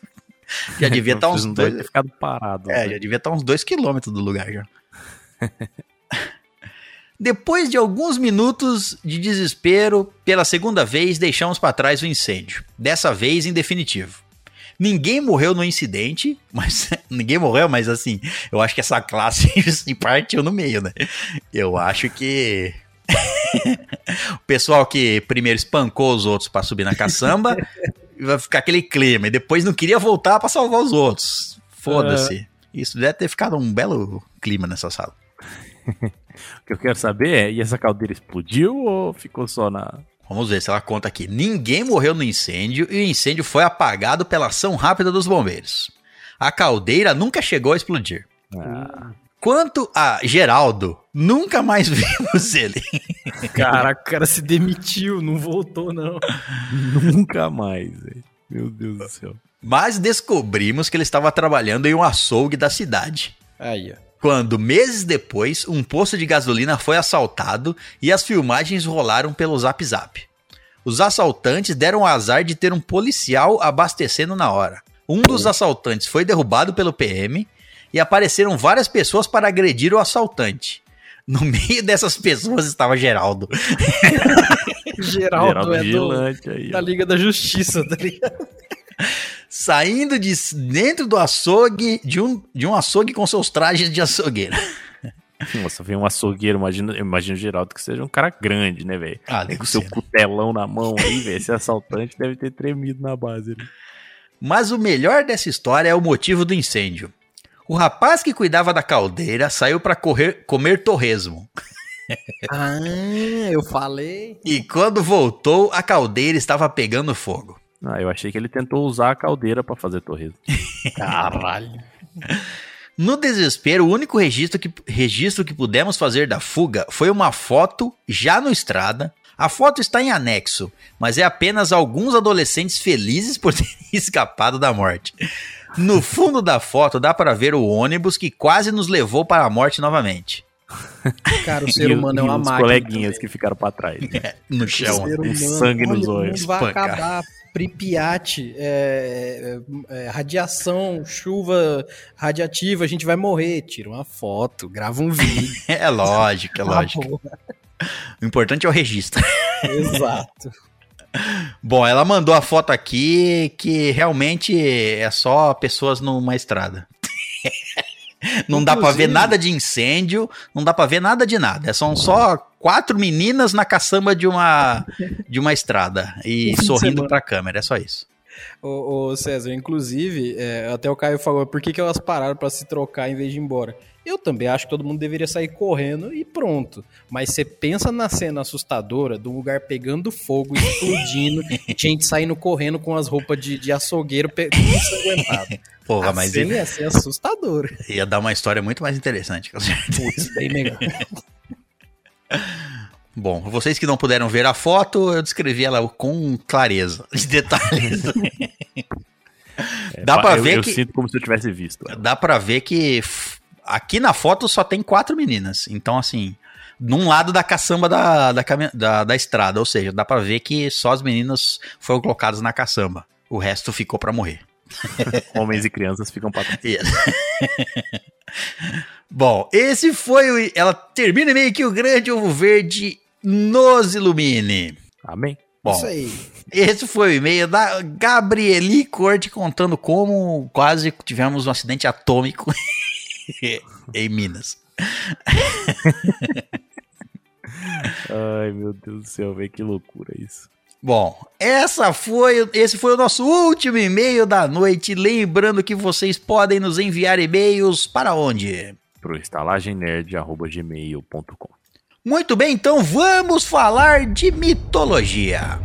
<laughs> Já devia estar uns Não deve dois, ter ficado parado. é, né? já devia estar uns dois quilômetros do lugar já. <laughs> Depois de alguns minutos de desespero, pela segunda vez deixamos para trás o incêndio. Dessa vez em definitivo. Ninguém morreu no incidente, <laughs> mas ninguém morreu, mas assim, eu acho que essa classe <laughs> se partiu no meio, né? Eu acho que <laughs> o pessoal que primeiro espancou os outros para subir na caçamba vai ficar aquele clima e depois não queria voltar para salvar os outros. Foda-se. Isso deve ter ficado um belo clima nessa sala. <laughs> O que eu quero saber é, e essa caldeira explodiu ou ficou só na... Vamos ver se ela conta aqui. Ninguém morreu no incêndio e o incêndio foi apagado pela ação rápida dos bombeiros. A caldeira nunca chegou a explodir. Ah, Quanto a Geraldo, nunca mais <laughs> vimos ele. <laughs> Caraca, o cara se demitiu, não voltou, não. nunca mais, velho. Meu Deus do céu. Mas descobrimos que ele estava trabalhando em um açougue da cidade. Aí, ó. Quando, meses depois, um posto de gasolina foi assaltado e as filmagens rolaram pelo Zap Zap. Os assaltantes deram o azar de ter um policial abastecendo na hora. Um dos assaltantes foi derrubado pelo PM e apareceram várias pessoas para agredir o assaltante. No <laughs> meio dessas pessoas estava Geraldo. Geraldo, <laughs> Geraldo é do, aí, da. Liga da Justiça, tá ligado? Saindo de dentro do açougue, de um, de um açougue com seus trajes de açougueira. <laughs> Nossa, vem um açougueiro, imagina, imagina o Geraldo que seja um cara grande, né, velho? Ah, Com seu ser. cutelão na mão aí, velho. Esse assaltante deve ter tremido na base ali. Mas o melhor dessa história é o motivo do incêndio. O rapaz que cuidava da caldeira saiu para comer torresmo. Ah, eu falei. E quando voltou, a caldeira estava pegando fogo. Ah, eu achei que ele tentou usar a caldeira pra fazer torresmo. <laughs> Caralho. No desespero, o único registro que, registro que pudemos fazer da fuga foi uma foto já no estrada. A foto está em anexo, mas é apenas alguns adolescentes felizes por <laughs> terem escapado da morte. No fundo da foto dá para ver o ônibus que quase nos levou para a morte novamente. Cara, o <laughs> ser E- humano é e uma os máquina. coleguinhas que ficaram pra trás. No O chão. ser humano, sangue nos olha, o olhos, vai acabar. Pripyat, é, é, é, radiação, chuva radiativa, a gente vai morrer. Tira uma foto, grava um vídeo. <laughs> É lógico, é lógico. Acabou. O importante é o registro. <laughs> <laughs> Exato. Bom, ela mandou a foto aqui que realmente é só pessoas numa estrada. Não dá pra ver Inclusive- nada de incêndio, não dá pra ver nada de nada. São só quatro meninas na caçamba de uma de uma estrada e <laughs> de sorrindo semana. pra câmera, é só isso. Ô, ô, César, inclusive, é, até o Caio falou, por que, que elas pararam pra se trocar em vez de ir embora? Eu também acho que todo mundo deveria sair correndo e pronto. Mas você pensa na cena assustadora do lugar pegando fogo, explodindo, <laughs> gente saindo correndo com as roupas de, de açougueiro ensanguentado. <laughs> Porra, assim mas ele ia ser assustador. ia dar uma história muito mais interessante. com certeza. Putz, bem melhor. Bom, vocês que não puderam ver a foto, eu descrevi ela com clareza, <laughs> de detalhes. É, Dá pa- pra eu, ver eu que- sinto como se eu tivesse visto. Dá pra ver que aqui na foto só tem quatro meninas. Então, assim, num lado da caçamba da, da, da, da estrada. Ou seja, dá pra ver que só as meninas foram colocadas na caçamba. O resto ficou pra morrer. <laughs> Homens e crianças ficam pra trás. <laughs> Bom, esse foi o. Ela termina meio que o grande ovo verde nos ilumine. Amém. Bom, Isso aí. esse foi o e-mail da Gabrieli Corte contando como quase tivemos um acidente atômico <laughs> em Minas. Ai, meu Deus do céu, velho, que loucura isso. Bom, essa foi, esse foi o nosso último e-mail da noite. Lembrando que vocês podem nos enviar e-mails para onde? Pro estalagemnerd.gmail.com Muito bem, então vamos falar de mitologia.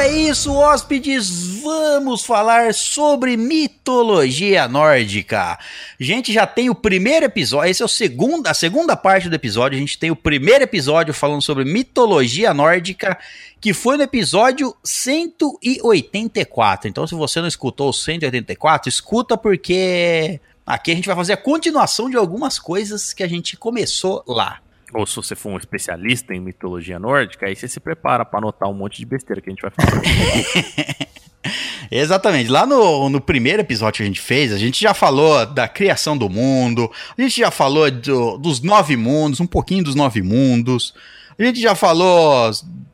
É isso, hóspedes. Vamos falar sobre mitologia nórdica. A gente já tem o primeiro episódio. Esse é o segundo, a segunda parte do episódio. A gente tem o primeiro episódio falando sobre mitologia nórdica, que foi no episódio 184. Então, se você não escutou o 184, escuta porque aqui a gente vai fazer a continuação de algumas coisas que a gente começou lá. Ou se você for um especialista em mitologia nórdica, aí você se prepara pra anotar um monte de besteira que a gente vai falar. <laughs> Exatamente. Lá no, no primeiro episódio que a gente fez, a gente já falou da criação do mundo, a gente já falou do- dos nove mundos, um pouquinho dos nove mundos, a gente já falou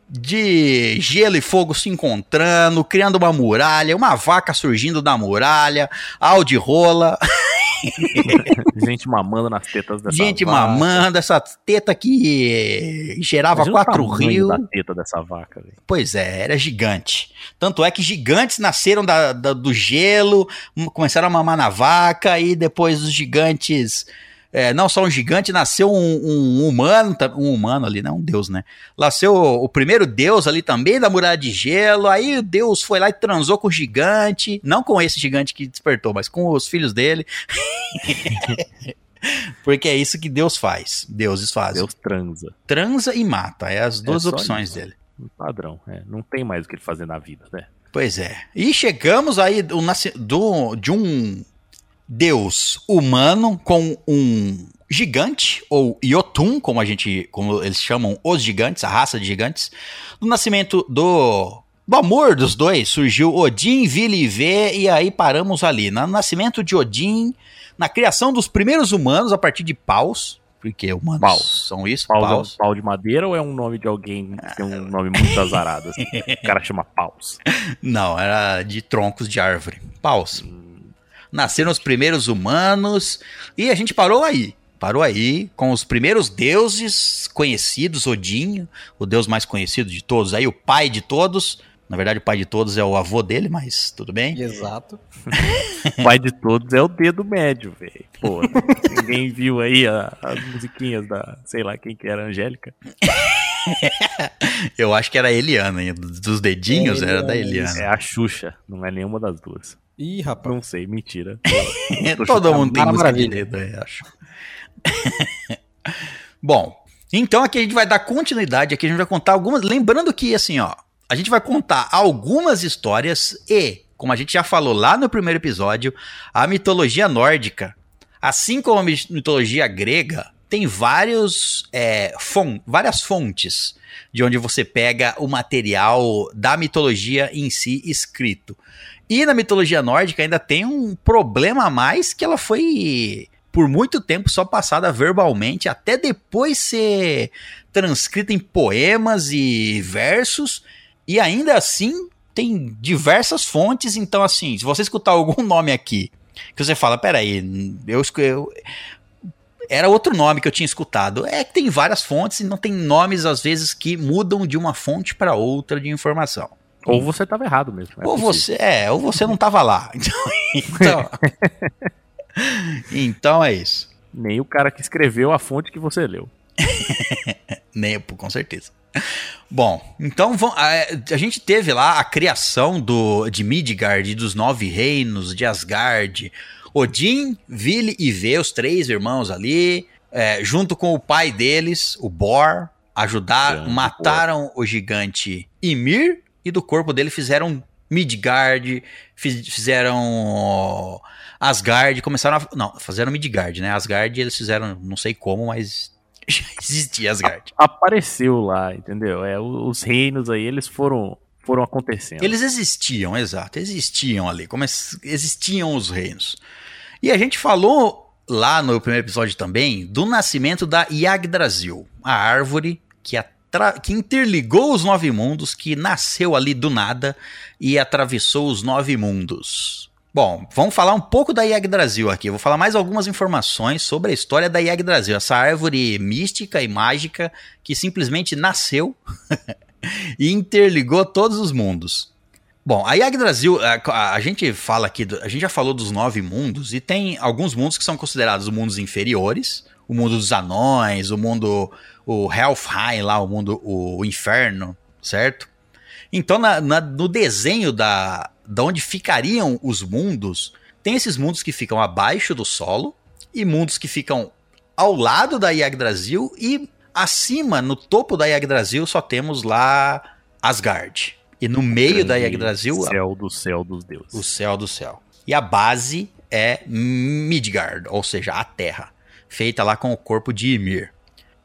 de gelo e fogo se encontrando, criando uma muralha, uma vaca surgindo da muralha, Audi rola, <laughs> gente mamando nas tetas dessa gente vaca. mamando, essa teta que gerava Imagina quatro rios. da teta dessa vaca, velho. Pois é, era gigante. Tanto é que gigantes nasceram da, da- do gelo, começaram a mamar na vaca, e depois os gigantes. É, não só um gigante, nasceu um, um humano, um humano ali, não um deus, né? Nasceu o, primeiro deus ali também da muralha de gelo. Aí o deus foi lá e transou com o gigante, não com esse gigante que despertou, mas com os filhos dele. <laughs> Porque é isso que Deus faz. Deuses fazem. Deus transa. Transa e mata. É as duas só opções isso. dele. Um padrão. É, não tem mais o que ele fazer na vida, né? Pois é. E chegamos aí do, do- de um deus humano com um gigante, ou Yotun, como a gente, como eles chamam os gigantes, a raça de gigantes, do nascimento do Do amor dos dois surgiu Odin, Vili e e aí paramos ali. No nascimento de Odin, na criação dos primeiros humanos a partir de paus, porque humanos Paus. são isso, Paus, paus. é um pau de madeira ou é um nome de alguém que tem um nome muito azarado? assim? <laughs> O cara chama Paus. Não, era de troncos de árvore. Paus. Nasceram os primeiros humanos e a gente parou aí. Parou aí com os primeiros deuses conhecidos, Odin, o deus mais conhecido de todos, aí o pai de todos. Na verdade, o pai de todos é o avô dele, mas tudo bem. Exato. O <laughs> pai de todos é o dedo médio, velho. Pô, ninguém viu aí a- as musiquinhas da, sei lá quem que era, Angélica? <laughs> Eu acho que era a Eliana, hein? dos dedinhos É, era da Eliana, Eliana. É a Xuxa, não é nenhuma das duas. Ih, rapaz. Não sei, mentira. <laughs> Todo mundo tem música de Maravilha. dedo, eu acho. <laughs> Bom, então aqui a gente vai dar continuidade, aqui a gente vai contar algumas, lembrando que assim, ó, a gente vai contar algumas histórias e, como a gente já falou lá no primeiro episódio, a mitologia nórdica, assim como a mi- mitologia grega, tem vários, é, fon- várias fontes de onde você pega o material da mitologia em si escrito. E na mitologia nórdica ainda tem um problema a mais que ela foi por muito tempo só passada verbalmente, até depois ser transcrita em poemas e versos, e ainda assim tem diversas fontes, então assim, se você escutar algum nome aqui, que você fala, peraí, eu, eu era outro nome que eu tinha escutado. É que tem várias fontes e não tem nomes às vezes que mudam de uma fonte para outra de informação. Ou você tava errado mesmo. é ou possível. você, é, ou você não tava lá. <laughs> Então, então, então é isso. Nem o cara que escreveu a fonte que você leu. <laughs> Nem, com certeza. Bom, então a, gente teve lá a criação do, de Midgard e dos nove reinos de Asgard. Odin, Vili e Ve, os três irmãos ali, é, junto com o pai deles, o Bor, ajudaram, Grande mataram o gigante Ymir e do corpo dele fizeram Midgard, fiz- fizeram Asgard, começaram a. Não, fizeram Midgard, né? Asgard eles fizeram, não sei como, mas <laughs> já existia Asgard. Apareceu lá, entendeu? É, os reinos aí, eles foram, foram acontecendo. Eles existiam, exato, existiam ali, como existiam os reinos. E a gente falou lá no primeiro episódio também do nascimento da Yggdrasil, a árvore que, atra- que interligou os nove mundos, que nasceu ali do nada e atravessou os nove mundos. Bom, vamos falar um pouco da Yggdrasil aqui. Vou falar mais algumas informações sobre a história da Yggdrasil, essa árvore mística e mágica que simplesmente nasceu <laughs> e interligou todos os mundos. Bom, a Yggdrasil, a, a- gente fala aqui, a gente já falou dos nove mundos e tem alguns mundos que são considerados mundos inferiores, o mundo dos anões, o mundo, o Helfheim lá, o mundo, o, o inferno, certo? Então, na- na- no desenho da, da onde ficariam os mundos, tem esses mundos que ficam abaixo do solo e mundos que ficam ao lado da Yggdrasil e acima, no topo da Yggdrasil, só temos lá Asgard. E no meio da Yggdrasil, a- Céu do céu dos deuses. o céu do céu. E a base é Midgard, ou seja, a Terra, feita lá com o corpo de Ymir.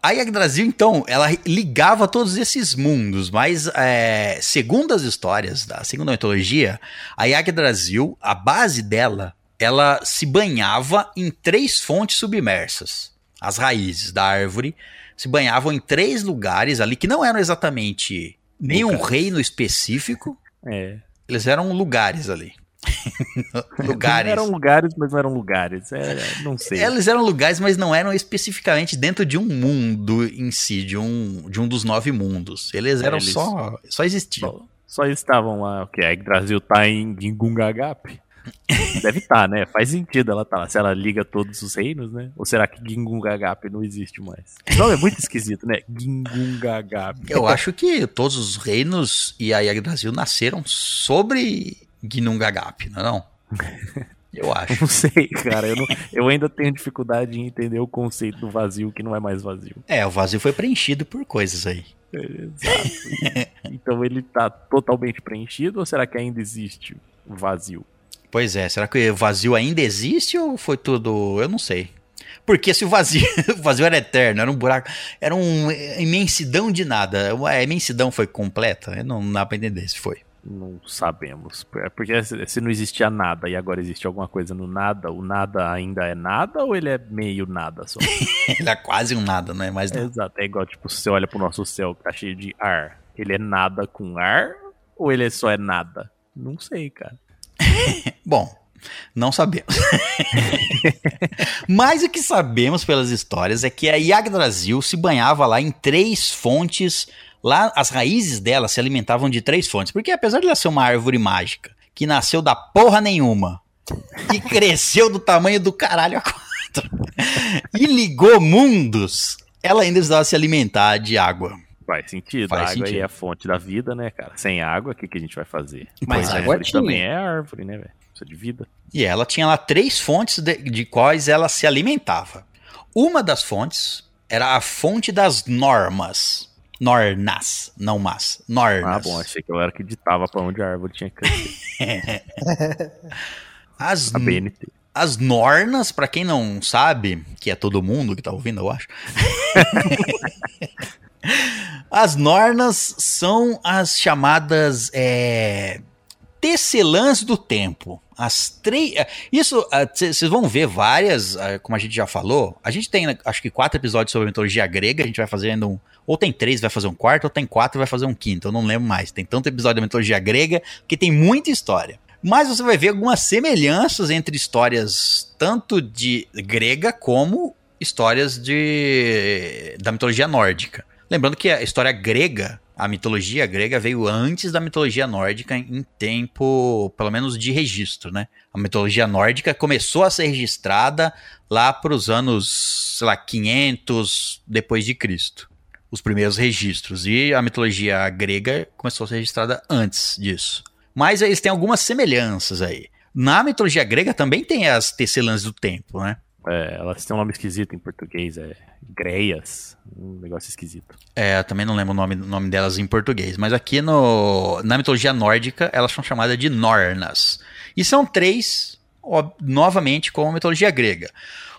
A Yggdrasil, então, ela ligava todos esses mundos, mas é, segundo as histórias, da, segundo a mitologia, a Yggdrasil, a base dela, ela se banhava em três fontes submersas. As raízes da árvore se banhavam em três lugares ali, que não eram exatamente nenhum reino específico, É. eles eram lugares ali. <laughs> lugares. Não eram lugares, mas não eram lugares. É, não sei. Eles eram lugares, mas não eram especificamente dentro de um mundo em si, de um, de um dos nove mundos. Eles É, eram eles- só. Só existiam. Só, só estavam lá, o que? A Brasil tá em Gingungagap? <laughs> Deve estar, né? Faz sentido ela tá lá. Se ela liga todos os reinos, né? Ou será que Gingungagap não existe mais? O nome é muito <laughs> esquisito, né? Gingungagap. Eu acho que todos os reinos e a Yggdrasil nasceram sobre Gnungagap, não é não? <laughs> Eu acho. Não sei, cara. Eu, não- eu ainda tenho dificuldade em entender o conceito do vazio que não é mais vazio. É, o vazio foi preenchido por coisas aí. Exato. Então ele tá totalmente preenchido ou será que ainda existe vazio? Pois é, será que o vazio ainda existe ou foi tudo. Eu não sei. Porque se o vazio, <laughs> o vazio era eterno, era um buraco, era uma imensidão de nada. A imensidão foi completa? Não dá pra entender se foi. Não sabemos. É Porque se não existia nada e agora existe alguma coisa no nada, o nada ainda é nada ou ele é meio nada só? <laughs> Ele é quase um nada, não é mais nada. Exato, é igual, tipo, se você olha pro nosso céu que tá cheio de ar, ele é nada com ar ou ele só é nada? Não sei, cara. <laughs> Bom, não sabemos. <laughs> Mas o que sabemos pelas histórias é que a Yggdrasil se banhava lá em três fontes. Lá, as raízes dela se alimentavam de três fontes. Porque apesar de ela ser uma árvore mágica, que nasceu da porra nenhuma, e <laughs> cresceu do tamanho do caralho a quatro, e ligou mundos, ela ainda precisava se alimentar de água. Faz sentido. Faz a água sentido. é a fonte da vida, né, cara? Sem água, o que, que a gente vai fazer? Mas a água árvore tinha. também é árvore, né, velho? Precisa de vida. E ela tinha lá três fontes de, de quais ela se alimentava. Uma das fontes era a fonte das normas. Nornas, não mas. Nornas. Ah, bom, achei que eu era que ditava pra onde a árvore tinha crescer. <laughs> As, A BNT. as Nornas, pra quem não sabe, que é todo mundo que tá ouvindo, eu acho. <laughs> as Nornas são as chamadas é, tecelãs do tempo. As três. Isso, vocês vão ver várias, ah, como a gente já falou. A gente tem, acho que, quatro episódios sobre mitologia grega. A gente vai fazendo um. Ou tem três, vai fazer um quarto, ou tem quatro, vai fazer um quinto. Eu não lembro mais. Tem tanto episódio da mitologia grega que tem muita história. Mas você vai ver algumas semelhanças entre histórias tanto de grega como histórias de da mitologia nórdica. Lembrando que a história grega, a mitologia grega veio antes da mitologia nórdica em tempo, pelo menos de registro, né? A mitologia nórdica começou a ser registrada lá para os anos, sei lá, 500 depois de Cristo. Os primeiros registros. E a mitologia grega começou a ser registrada antes disso. Mas eles têm algumas semelhanças aí. Na mitologia grega também tem as tecelãs do tempo, né? É, elas têm um nome esquisito em português, é Greias. Um negócio esquisito. É, eu também não lembro o nome, nome delas em português, mas aqui no, na mitologia nórdica elas são chamadas de Nornas. E são três, ó, novamente, como a mitologia grega.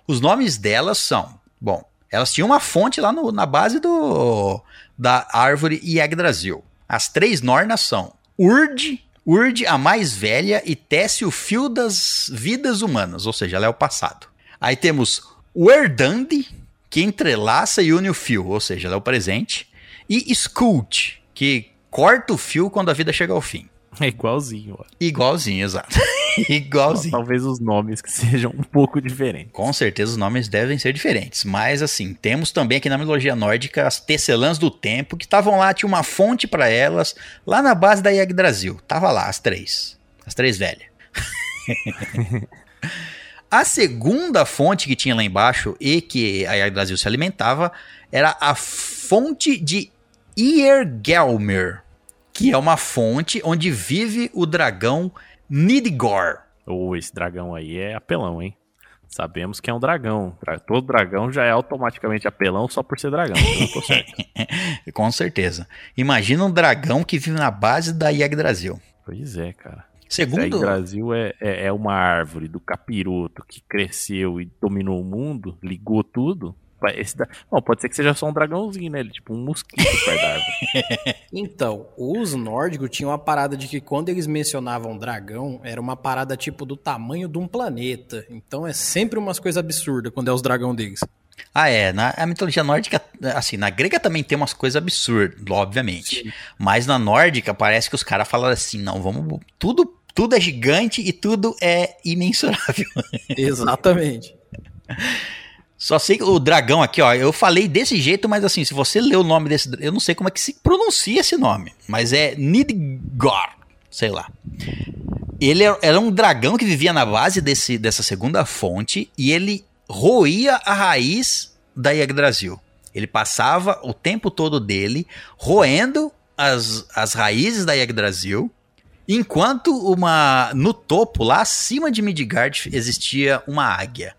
Os nomes delas são, bom, elas tinham uma fonte lá no- na base do, da árvore Yggdrasil. As três Nornas são Urd, Urd a mais velha e tece o fio das vidas humanas, ou seja, ela é o passado. Aí temos Werdandi, que entrelaça e une o fio, ou seja, ela é o presente. E Skuld, que corta o fio quando a vida chega ao fim. É igualzinho, ó. Igualzinho, exato. <laughs> Igualzinho. Talvez os nomes que sejam um pouco diferentes. Com certeza os nomes devem ser diferentes. Mas assim, temos também aqui na mitologia nórdica as tecelãs do tempo, que estavam lá, tinha uma fonte para elas, lá na base da Yggdrasil. Tava lá, as três. As três velhas. <laughs> a segunda fonte que tinha lá embaixo e que a Yggdrasil se alimentava era a fonte de Iergelmir, que é uma fonte onde vive o dragão Nidgor. Ou esse dragão aí é apelão, hein? Sabemos que é um dragão. Dra- Todo dragão já é automaticamente apelão só por ser dragão. Então <laughs> certo. Com certeza. Imagina um dragão que vive na base da Yggdrasil. Pois é, cara. O Segundo, Brasil é, é, é uma árvore do capiroto que cresceu e dominou o mundo, ligou tudo. Esse da... Bom, pode ser que seja só um dragãozinho, né? Ele, tipo um mosquito perto da árvore. <laughs> Então, os nórdicos tinham uma parada de que quando eles mencionavam dragão, era uma parada tipo do tamanho de um planeta. Então é sempre umas coisas absurdas quando é os dragão deles. ah é, na a mitologia nórdica, assim, na grega também tem umas coisas absurdas, obviamente. Mas na nórdica parece que os caras falaram assim, não, vamos, tudo, tudo é gigante e tudo é imensurável. <laughs> Exatamente. Só sei que o dragão aqui, ó, eu falei desse jeito, mas assim, se você ler o nome desse, eu não sei como é que se pronuncia esse nome, mas é Nidgor, sei lá. Ele era era um dragão que vivia na base desse, dessa segunda fonte e ele roía a raiz da Yggdrasil. Ele passava o tempo todo dele roendo as, as raízes da Yggdrasil, enquanto uma no topo, lá acima de Midgard, existia uma águia.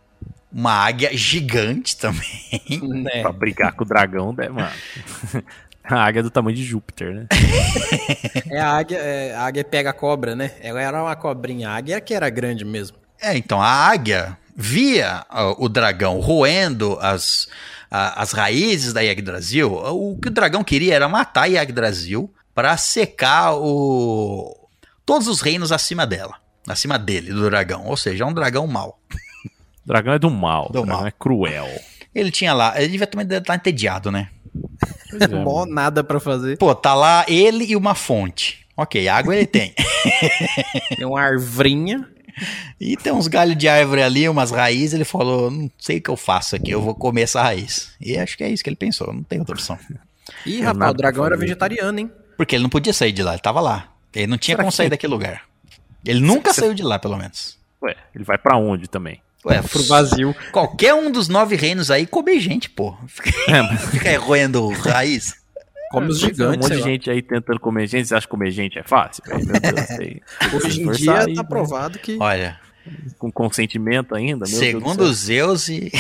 Uma águia gigante também. <laughs> né? pra brigar com o dragão, né, mano? <laughs> A águia é do tamanho de Júpiter, né? É a águia, é, a águia pega a cobra, né? Ela era uma cobrinha. A águia que era grande mesmo. É, então a águia via ó, o dragão roendo as, a- as raízes da Yggdrasil. O que o dragão queria era matar a Yggdrasil pra secar o todos os reinos acima dela, acima dele, do dragão. Ou seja, é um dragão mau. O dragão é do mal. Do mal. é cruel. Ele tinha lá, ele devia também estar entediado, né? Pois é, <laughs> Mó nada pra fazer. Pô, tá lá ele e uma fonte. Ok, água ele tem. <laughs> Tem uma arvrinha. E tem uns galhos de árvore ali, umas raízes. Ele falou: Não sei o que eu faço aqui, eu vou comer essa raiz. E acho que é isso que ele pensou, não tem outra opção. Ih, rapaz, o dragão era vegetariano, hein? Porque ele não podia sair de lá, ele tava lá. Ele não tinha Será como que- sair daquele lugar. Ele nunca Cê- saiu de lá, pelo menos. Ué, ele vai pra onde também? Ué, Pro vazio. qualquer um dos nove reinos aí come gente, pô. Fica, <laughs> É, fica roendo raiz. Come os Tem um gigantes, monte de lá. gente aí tentando comer gente. Você acha que comer gente é fácil? Deus, que <laughs> Hoje em dia aí, tá provado que... Olha, Com consentimento ainda, meu segundo Zeus e.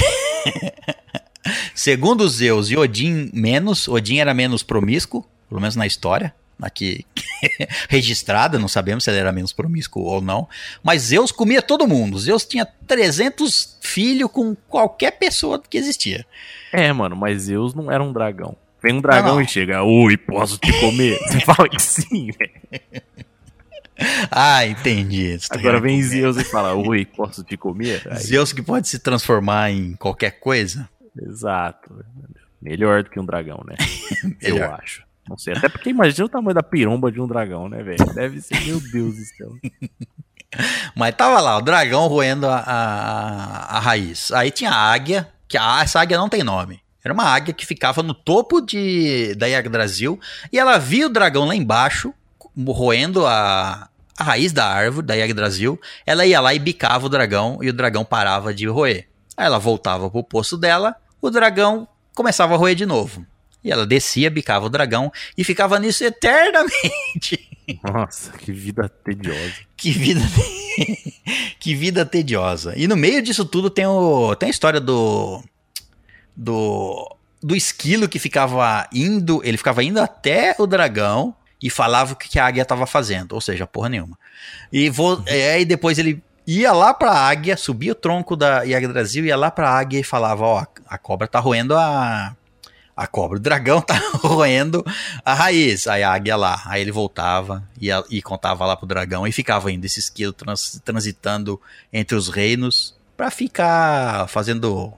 <laughs> segundo Zeus e Odin menos, Odin era menos promíscuo, pelo menos na história. Aqui <laughs> registrada, não sabemos se ele era menos promíscuo ou não. Mas Zeus comia todo mundo. Zeus tinha 300 filhos com qualquer pessoa que existia. É, mano, mas Zeus não era um dragão. Vem um dragão Não, não. e chega, oi, posso te comer? <laughs> Você fala que sim, velho. Ah, entendi. Agora vem comer. Zeus e fala, oi, posso te comer? Aí, Zeus que pode se transformar em qualquer coisa. Exato. Melhor do que um dragão, né? <laughs> Eu acho. Não sei. Até porque imagina o tamanho da piromba de um dragão, né, velho? Deve ser, meu Deus do céu. <laughs> Mas tava lá, o dragão roendo a, a, a raiz. Aí tinha a águia, que a, essa águia não tem nome. Era uma águia que ficava no topo de, da Yggdrasil e ela via o dragão lá embaixo, roendo a, a raiz da árvore da Yggdrasil. Ela ia lá e bicava o dragão e o dragão parava de roer. Aí ela voltava pro poço dela, o dragão começava a roer de novo. E ela descia, bicava o dragão e ficava nisso eternamente. Nossa, que vida tediosa. Que vida, que vida tediosa. E no meio disso tudo tem, o, tem a história do, do do esquilo que ficava indo, ele ficava indo até o dragão e falava o que a águia estava fazendo, ou seja, porra nenhuma. E vo, é, e depois ele ia lá pra águia, subia o tronco da Yggdrasil, ia lá pra águia e falava, ó, a cobra tá roendo a a cobra, o dragão <laughs> tá roendo a raiz. Aí a águia lá, aí ele voltava ia, e contava lá pro dragão e ficava indo esse esquilo trans- transitando entre os reinos pra ficar fazendo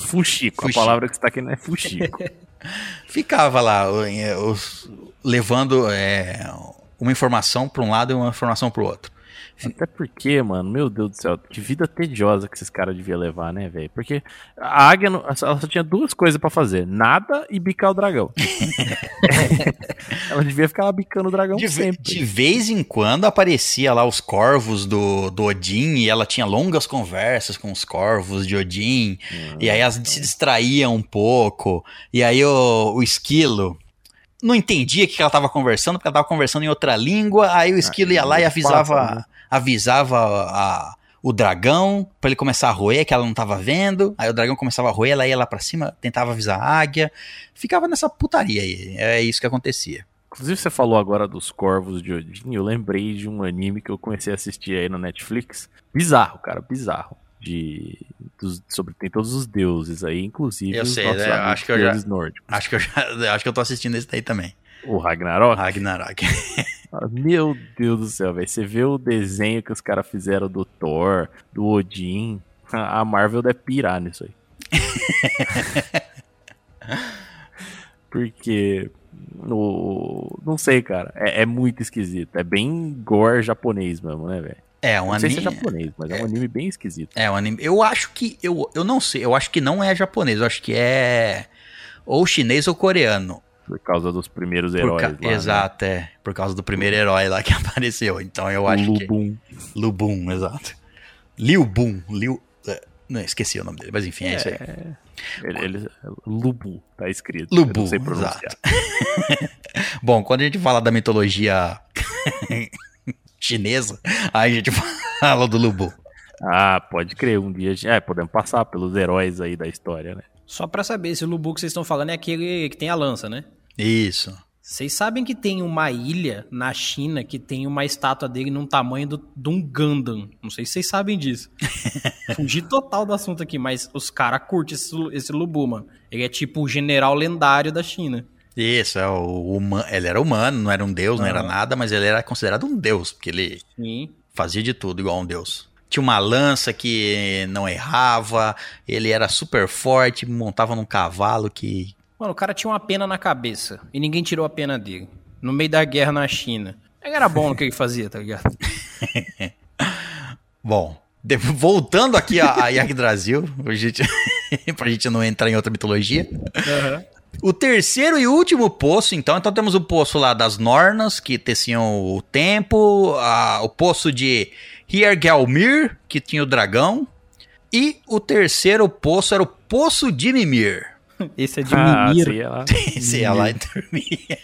Fuxico. <laughs> Fuxico. A palavra que você tá aqui não é fuxico. <laughs> ficava lá os- levando é, uma informação pra um lado e uma informação pro outro. Até porque, mano, meu Deus do céu, que vida tediosa que esses caras deviam levar, né, velho? Porque a águia, ela só tinha duas coisas pra fazer: nada e bicar o dragão. <laughs> ela devia ficar lá bicando o dragão De, sempre. de vez em quando aparecia lá os corvos do, do Odin e ela tinha longas conversas com os corvos de Odin. E aí elas se distraíam um pouco. E aí o, o esquilo não entendia o que ela tava conversando, porque ela tava conversando em outra língua. Aí o esquilo ia lá e avisava, né? Avisava a- o dragão pra ele começar a roer, que ela não tava vendo. Aí o dragão começava a roer, ela ia lá pra cima, tentava avisar a águia. Ficava nessa putaria aí. É isso que acontecia. Inclusive, você falou agora dos corvos de Odin. Eu lembrei de um anime que eu comecei a assistir aí no Netflix. Bizarro, cara, bizarro. De, dos- sobre, tem todos os deuses aí, inclusive Eu sei, né? Acho que eu já- nórdicos. Acho que eu já, <laughs> acho que eu tô assistindo esse daí também. O Ragnarok. Ragnarok. <laughs> Meu Deus do céu, velho. Você vê o desenho que os caras fizeram do Thor, do Odin. <laughs> A Marvel deve pirar nisso aí. <laughs> Porque. No, não sei, cara. É, é muito esquisito. É bem gore japonês mesmo, né, velho? É, um Não sei se é anime. japonês, mas é um anime bem esquisito. É um anime. Eu acho que. Eu, eu não sei. Eu acho que não é japonês. Eu acho que é. Ou chinês ou coreano. Por causa dos primeiros heróis. ca- lá, né? Exato, é. Por causa do primeiro herói lá que <laughs> apareceu. Então eu acho que. Lubum. Lubum, exato. Liu Bum. Liu. é, Não, esqueci o nome dele, mas enfim, é, isso aí. Ele, ele- Lubu, tá escrito. Lubu, Eu não sei pronunciar. exato. <laughs> Bom, quando a gente fala da mitologia <laughs> chinesa, aí a gente fala do Lubu. Ah, pode crer. Um dia. É, podemos passar pelos heróis aí da história, né? Só pra saber, esse Lubu que vocês estão falando é aquele que tem a lança, né? Isso. Vocês sabem que tem uma ilha na China que tem uma estátua dele num tamanho do, de um Gundam. Não sei se vocês sabem disso. <laughs> Fugi total do assunto aqui, mas os caras curtem esse, esse Lubu, mano. Ele é tipo o general lendário da China. Isso, é o huma- ele era humano, não era um deus, não era nada, mas ele era considerado um deus, porque ele Sim. fazia de tudo igual um deus. Tinha uma lança que não errava, ele era super forte, montava num cavalo que. Mano, o cara tinha uma pena na cabeça e ninguém tirou a pena dele. No meio da guerra na China. Ele era bom no que ele fazia, tá ligado? <laughs> Bom, de- voltando aqui a, a Yggdrasil, gente, <laughs> pra gente não entrar em outra mitologia. O terceiro e último poço, então, então temos o poço lá das Nornas, que teciam o tempo, a- o poço de Hiergelmir, que tinha o dragão, e o terceiro poço era o poço de Mimir. Esse é de Ah, Mimir. sei lá. <laughs> Você ia lá e dormia.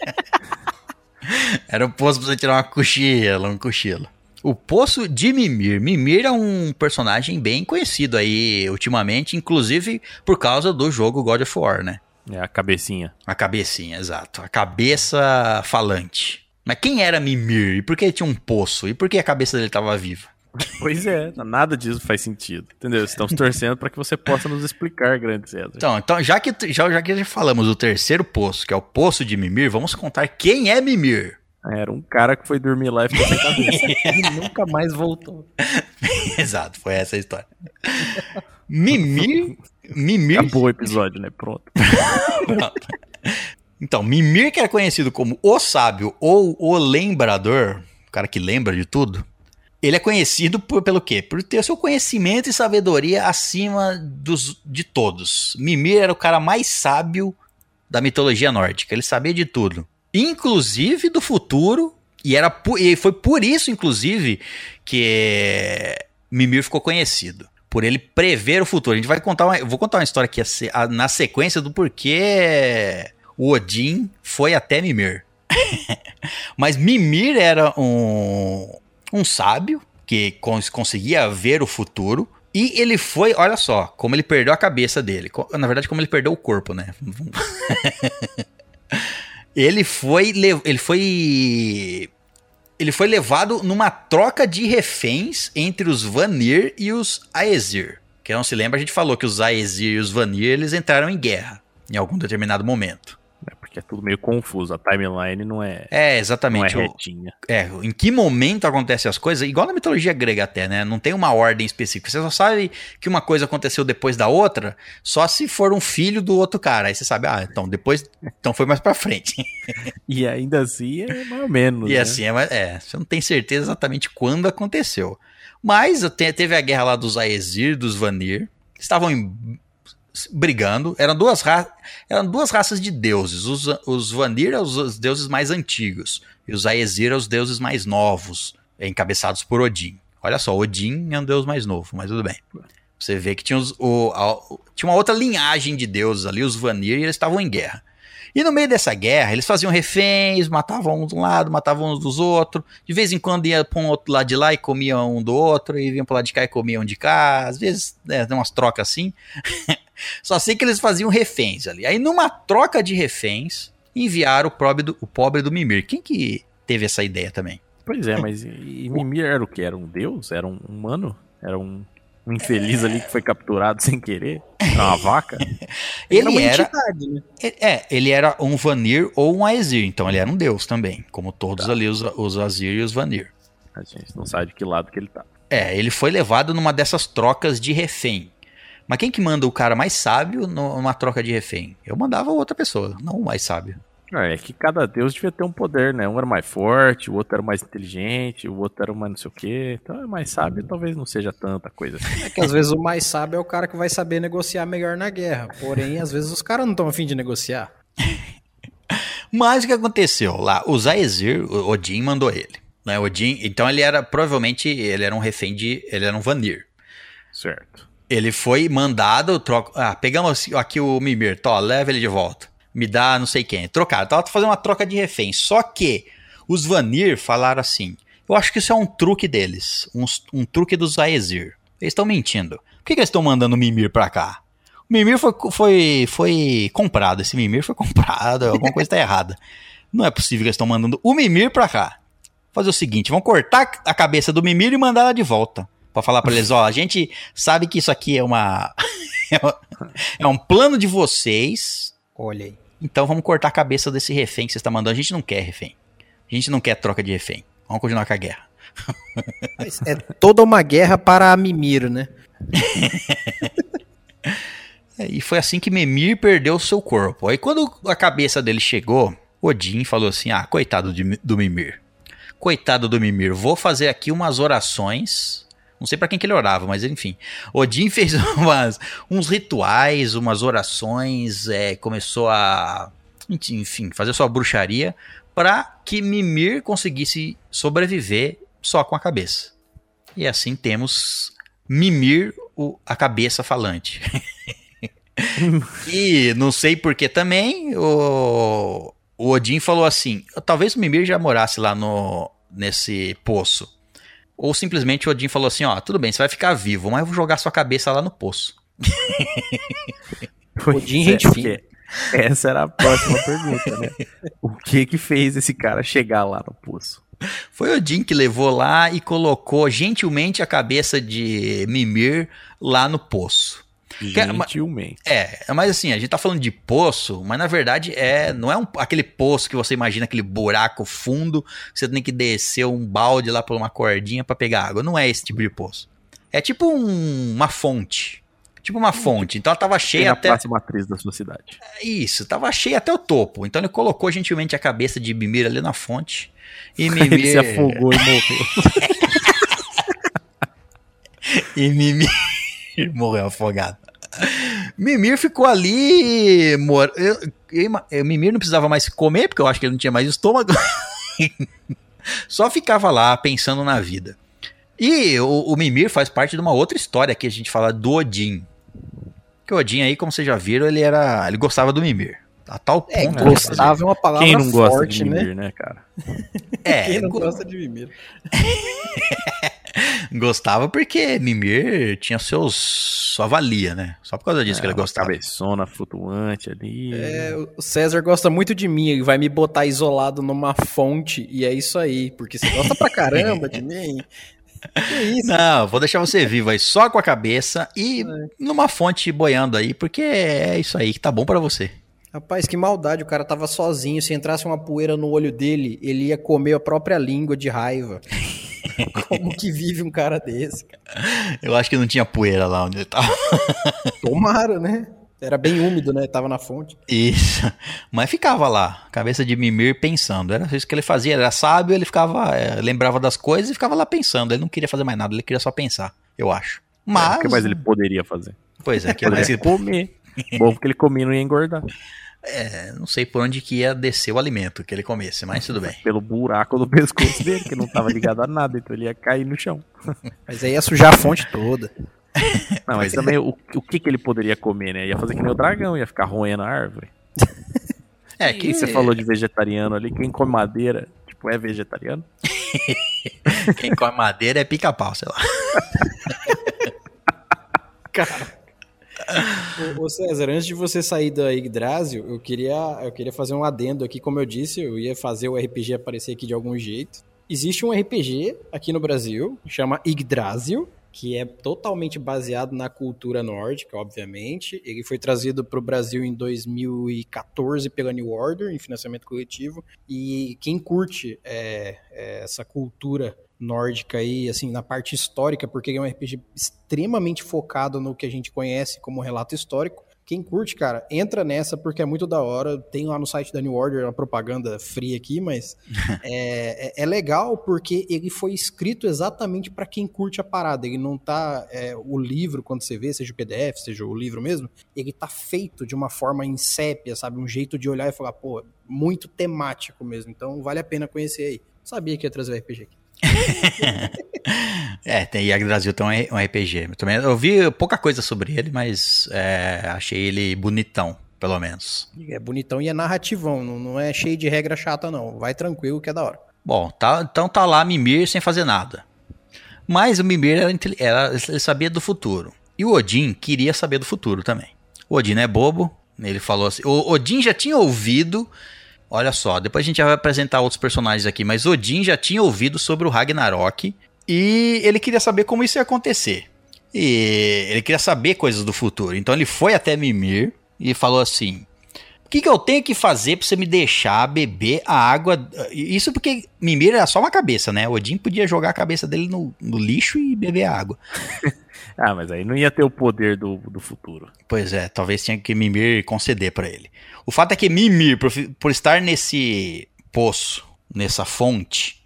Era o poço pra você tirar uma cochila, um cochilo. O Poço de Mimir. Mimir é um personagem bem conhecido aí ultimamente, inclusive por causa do jogo God of War, né? É a cabecinha. A cabecinha, exato. A cabeça falante. Mas quem era Mimir? E por que ele tinha um poço? E por que a cabeça dele estava viva? <laughs> Pois é, nada disso faz sentido. Entendeu? Estamos <laughs> torcendo para que você possa nos explicar, grande César. Então, então já, que, já, já que já falamos do terceiro poço, que é o Poço de Mimir, vamos contar quem é Mimir. Era um cara que foi dormir lá e ficou sem cabeça. Ele <laughs> nunca mais voltou. Exato, foi essa a história. Mimir. Mimir. Acabou o episódio, né? Pronto. Então, Mimir, que era conhecido como o sábio ou o lembrador, o cara que lembra de tudo, ele é conhecido por, pelo quê? Por ter seu conhecimento e sabedoria acima dos, de todos. Mimir era o cara mais sábio da mitologia nórdica, ele sabia de tudo, inclusive do futuro, e, era e foi por isso, inclusive, que Mimir ficou conhecido. Por ele prever o futuro. A gente vai contar uma, vou contar uma história aqui na sequência do porquê o Odin foi até Mimir. <laughs> Mas Mimir era um, um sábio que cons- conseguia ver o futuro. E ele foi, olha só, como ele perdeu a cabeça dele. Na verdade, como ele perdeu o corpo, né? <laughs> ele foi. le- Ele foi. Ele foi levado numa troca de reféns entre os Vanir e os Aesir. Quem não se lembra, a gente falou que os Aesir e os Vanir eles entraram em guerra em algum determinado momento. É porque é tudo meio confuso. A timeline não é, É, não é exatamente. o- retinha. É, em que momento acontecem as coisas, igual na mitologia grega até, né? Não tem uma ordem específica. Você só sabe que uma coisa aconteceu depois da outra, só se for um filho do outro cara. Aí você sabe, ah, então depois, então foi mais pra frente. <laughs> E ainda assim é mais ou menos. E né? assim, é, é, você não tem certeza exatamente quando aconteceu. Mas te- teve a guerra lá dos Aesir, dos Vanir, que estavam em- brigando. Eram duas, ra eram duas raças de deuses. Os, os Vanir eram os, os deuses mais antigos. E os Aesir eram os deuses mais novos, encabeçados por Odin. Olha só, Odin é um deus mais novo, mas tudo bem. Você vê que tinha, os- o- a- tinha uma outra linhagem de deuses ali, os Vanir, e eles estavam em guerra. E no meio dessa guerra, eles faziam reféns, matavam uns de um lado, matavam uns dos outros. De vez em quando ia para um outro lado de lá e comiam um do outro, e vinham para lado de cá e comiam um de cá. Às vezes, né, umas trocas assim. <laughs> Só sei que eles faziam reféns ali. Aí, numa troca de reféns, enviaram o pobre do, o pobre do Mimir. Quem que teve essa ideia também? Pois é, mas e, e Mimir era o que? Era um deus? Era um humano? Era um, um infeliz ali que foi capturado sem querer? Era uma vaca? <laughs> Ele era, entidade, né? é, ele era um Vanir ou um Aesir, então ele era um deus também, como todos ali os, os Azir e os Vanir. A gente não sabe de que lado que ele tá. É, ele foi levado numa dessas trocas de refém. Mas quem que manda o cara mais sábio numa troca de refém? Eu mandava outra pessoa, não o mais sábio. Ah, É que cada deus devia ter um poder, né? Um era mais forte, o outro era mais inteligente, o outro era mais não sei o quê. Então é mais sábio, talvez não seja tanta coisa assim. É que às vezes o mais sábio é o cara que vai saber negociar melhor na guerra. Porém, às vezes os caras não estão afim de negociar. <laughs> Mas o que aconteceu lá? O Zaezir, o Odin mandou ele. Né? Odin, então ele era, provavelmente, ele era um refém de, ele era um Vanir. Certo. Ele foi mandado, troca, ah, pegamos aqui o Mimir, tó, leva ele de volta. Me dá não sei quem. Trocaram, tava fazendo uma troca de refém. Só que os Vanir falaram assim, eu acho que isso é um truque deles, um, um truque dos Aesir. Eles estão mentindo. Por que, que eles estão mandando o Mimir pra cá? O Mimir foi, foi, foi comprado, esse Mimir foi <laughs> comprado, alguma coisa tá errada. Não é possível que eles estão mandando o Mimir pra cá. Fazer o seguinte, vão cortar a cabeça do Mimir e mandar ela de volta. Pra falar pra eles, ó, a gente sabe que isso aqui é uma... <laughs> é um plano de vocês, Olha aí. Então vamos cortar a cabeça desse refém que você está mandando. A gente não quer refém. A gente não quer troca de refém. Vamos continuar com a guerra. É toda uma guerra para a Mimir, né? <laughs> É, E foi assim que Memir perdeu o seu corpo. Aí quando a cabeça dele chegou, Odin falou assim: Ah, coitado de- do Mimir. Coitado do Mimir, vou fazer aqui umas orações. Não sei pra quem que ele orava, mas enfim. Odin <laughs> fez umas, uns rituais, umas orações, é, começou a, enfim, fazer sua bruxaria para que Mimir conseguisse sobreviver só com a cabeça. E assim temos Mimir, o- a cabeça falante. <laughs> E não sei por que também, o, o Odin falou assim: talvez o Mimir já morasse lá no, nesse poço. Ou simplesmente o Odin falou assim: ó, tudo bem, você vai ficar vivo, mas eu vou jogar sua cabeça lá no poço. Odin, é, gente porque Essa era a próxima pergunta, né? O que que fez esse cara chegar lá no poço? Foi o Odin que levou lá e colocou gentilmente a cabeça de Mimir lá no poço. Gentilmente. É, mas assim, a gente tá falando de poço, mas na verdade é, não é um- aquele poço que você imagina, aquele buraco fundo, que você tem que descer um balde lá por uma cordinha pra pegar água. Não é esse tipo de poço. É tipo um- uma fonte. Tipo uma fonte. Então ela tava cheia na até. praça matriz da sua cidade. Isso, tava cheia até o topo. Então ele colocou gentilmente a cabeça de Mimir ali na fonte. E <laughs> Ele Mimir. se afogou e morreu. <laughs> E Mimir <laughs> morreu afogado. Mimir ficou ali. Mor... Eu, eu eu- Mimir não precisava mais comer, porque eu acho que ele não tinha mais estômago. <laughs> Só ficava lá pensando na vida. E o, o Mimir faz parte de uma outra história que a gente fala do Odin. Que o Odin aí, como vocês já viram, ele era. ele gostava do Mimir. A tal É, ponto. gostava é uma palavra Quem não gosta forte, de né? Mimir, né, cara? É, Quem não go- gosta de Mimir? <laughs> <laughs> gostava porque Mimir tinha seus. sua valia, né? Só por causa disso que ele É, gostava. Cabeçona flutuante ali. É, o César gosta muito de mim, ele vai me botar isolado numa fonte, e é isso aí, porque você gosta pra caramba de <laughs> mim. Que isso? Não, vou deixar você vivo aí só com a cabeça e numa fonte boiando aí, porque é isso aí que tá bom pra você. Rapaz, que maldade, o cara tava sozinho, se entrasse uma poeira no olho dele, ele ia comer a própria língua de raiva. <laughs> <laughs> Como que vive um cara desse? cara? Eu acho que não tinha poeira lá onde ele tava. <laughs> Tomara, né? Era bem úmido, né? Tava na fonte. Isso. Mas ficava lá, cabeça de Mimir pensando. Era isso que ele fazia, ele era sábio, ele ficava, é, lembrava das coisas e ficava lá pensando. Ele não queria fazer mais nada, ele queria só pensar, eu acho. Mas, O que mais ele poderia fazer? pois é, que mais, Poderia comer. <laughs> Bom, porque ele comia e não ia engordar. É, não sei por onde que ia descer o alimento que ele comesse, mas tudo bem. Pelo buraco do pescoço dele, que não tava ligado a nada, então ele ia cair no chão. <laughs> Mas aí ia sujar a fonte toda. Não, mas também o, o que, que ele poderia comer, né? Ia fazer que nem o dragão, ia ficar roendo a árvore. <laughs> É, que você falou de vegetariano ali, quem come madeira, tipo, é vegetariano? <laughs> quem come madeira é pica-pau, sei lá. Ô, ô, César, antes de você sair da Yggdrasil, eu queria, eu queria fazer um adendo aqui, como eu disse, eu ia fazer o RPG aparecer aqui de algum jeito. Existe um RPG aqui no Brasil, chama Yggdrasil, que é totalmente baseado na cultura nórdica, obviamente. Ele foi trazido para o Brasil em 2014 pela New Order, em financiamento coletivo. E quem curte é, é, essa cultura nórdica aí, assim, na parte histórica, porque ele é um RPG extremamente focado no que a gente conhece como relato histórico. Quem curte, cara, entra nessa porque é muito da hora. Tem lá no site da New Order uma propaganda fria aqui, mas <laughs> é, é- é legal porque ele foi escrito exatamente para quem curte a parada. Ele não tá. é, o livro, quando você vê, seja o PDF, seja o livro mesmo, ele tá feito de uma forma em sépia, sabe? Um jeito de olhar e falar, pô, muito temático mesmo. Então vale a pena conhecer aí. Sabia que ia trazer o RPG aqui. <laughs> <laughs> É, tem Yggdrasil tem um um RPG. Eu Também, eu vi pouca coisa sobre ele, mas é, achei ele bonitão, pelo menos. É bonitão e é narrativão, não, não é cheio de regra chata, não. Vai tranquilo que é da hora. Bom, tá, então tá lá Mimir sem fazer nada. Mas o Mimir era, era- ele sabia do futuro. E o Odin queria saber do futuro também. O Odin é bobo. Ele falou assim. O Odin já tinha ouvido. Olha só, depois a gente já vai apresentar outros personagens aqui, mas Odin já tinha ouvido sobre o Ragnarok e ele queria saber como isso ia acontecer. E ele queria saber coisas do futuro. Então ele foi até Mimir e falou assim: Por que, que eu tenho que fazer pra você me deixar beber a água? Isso porque Mimir era só uma cabeça, né? Odin podia jogar a cabeça dele no, no lixo e beber a água. <laughs> Ah, mas aí não ia ter o poder do, do futuro. Pois é, talvez tinha que Mimir conceder pra ele. O fato é que Mimir, por, por estar nesse poço, nessa fonte,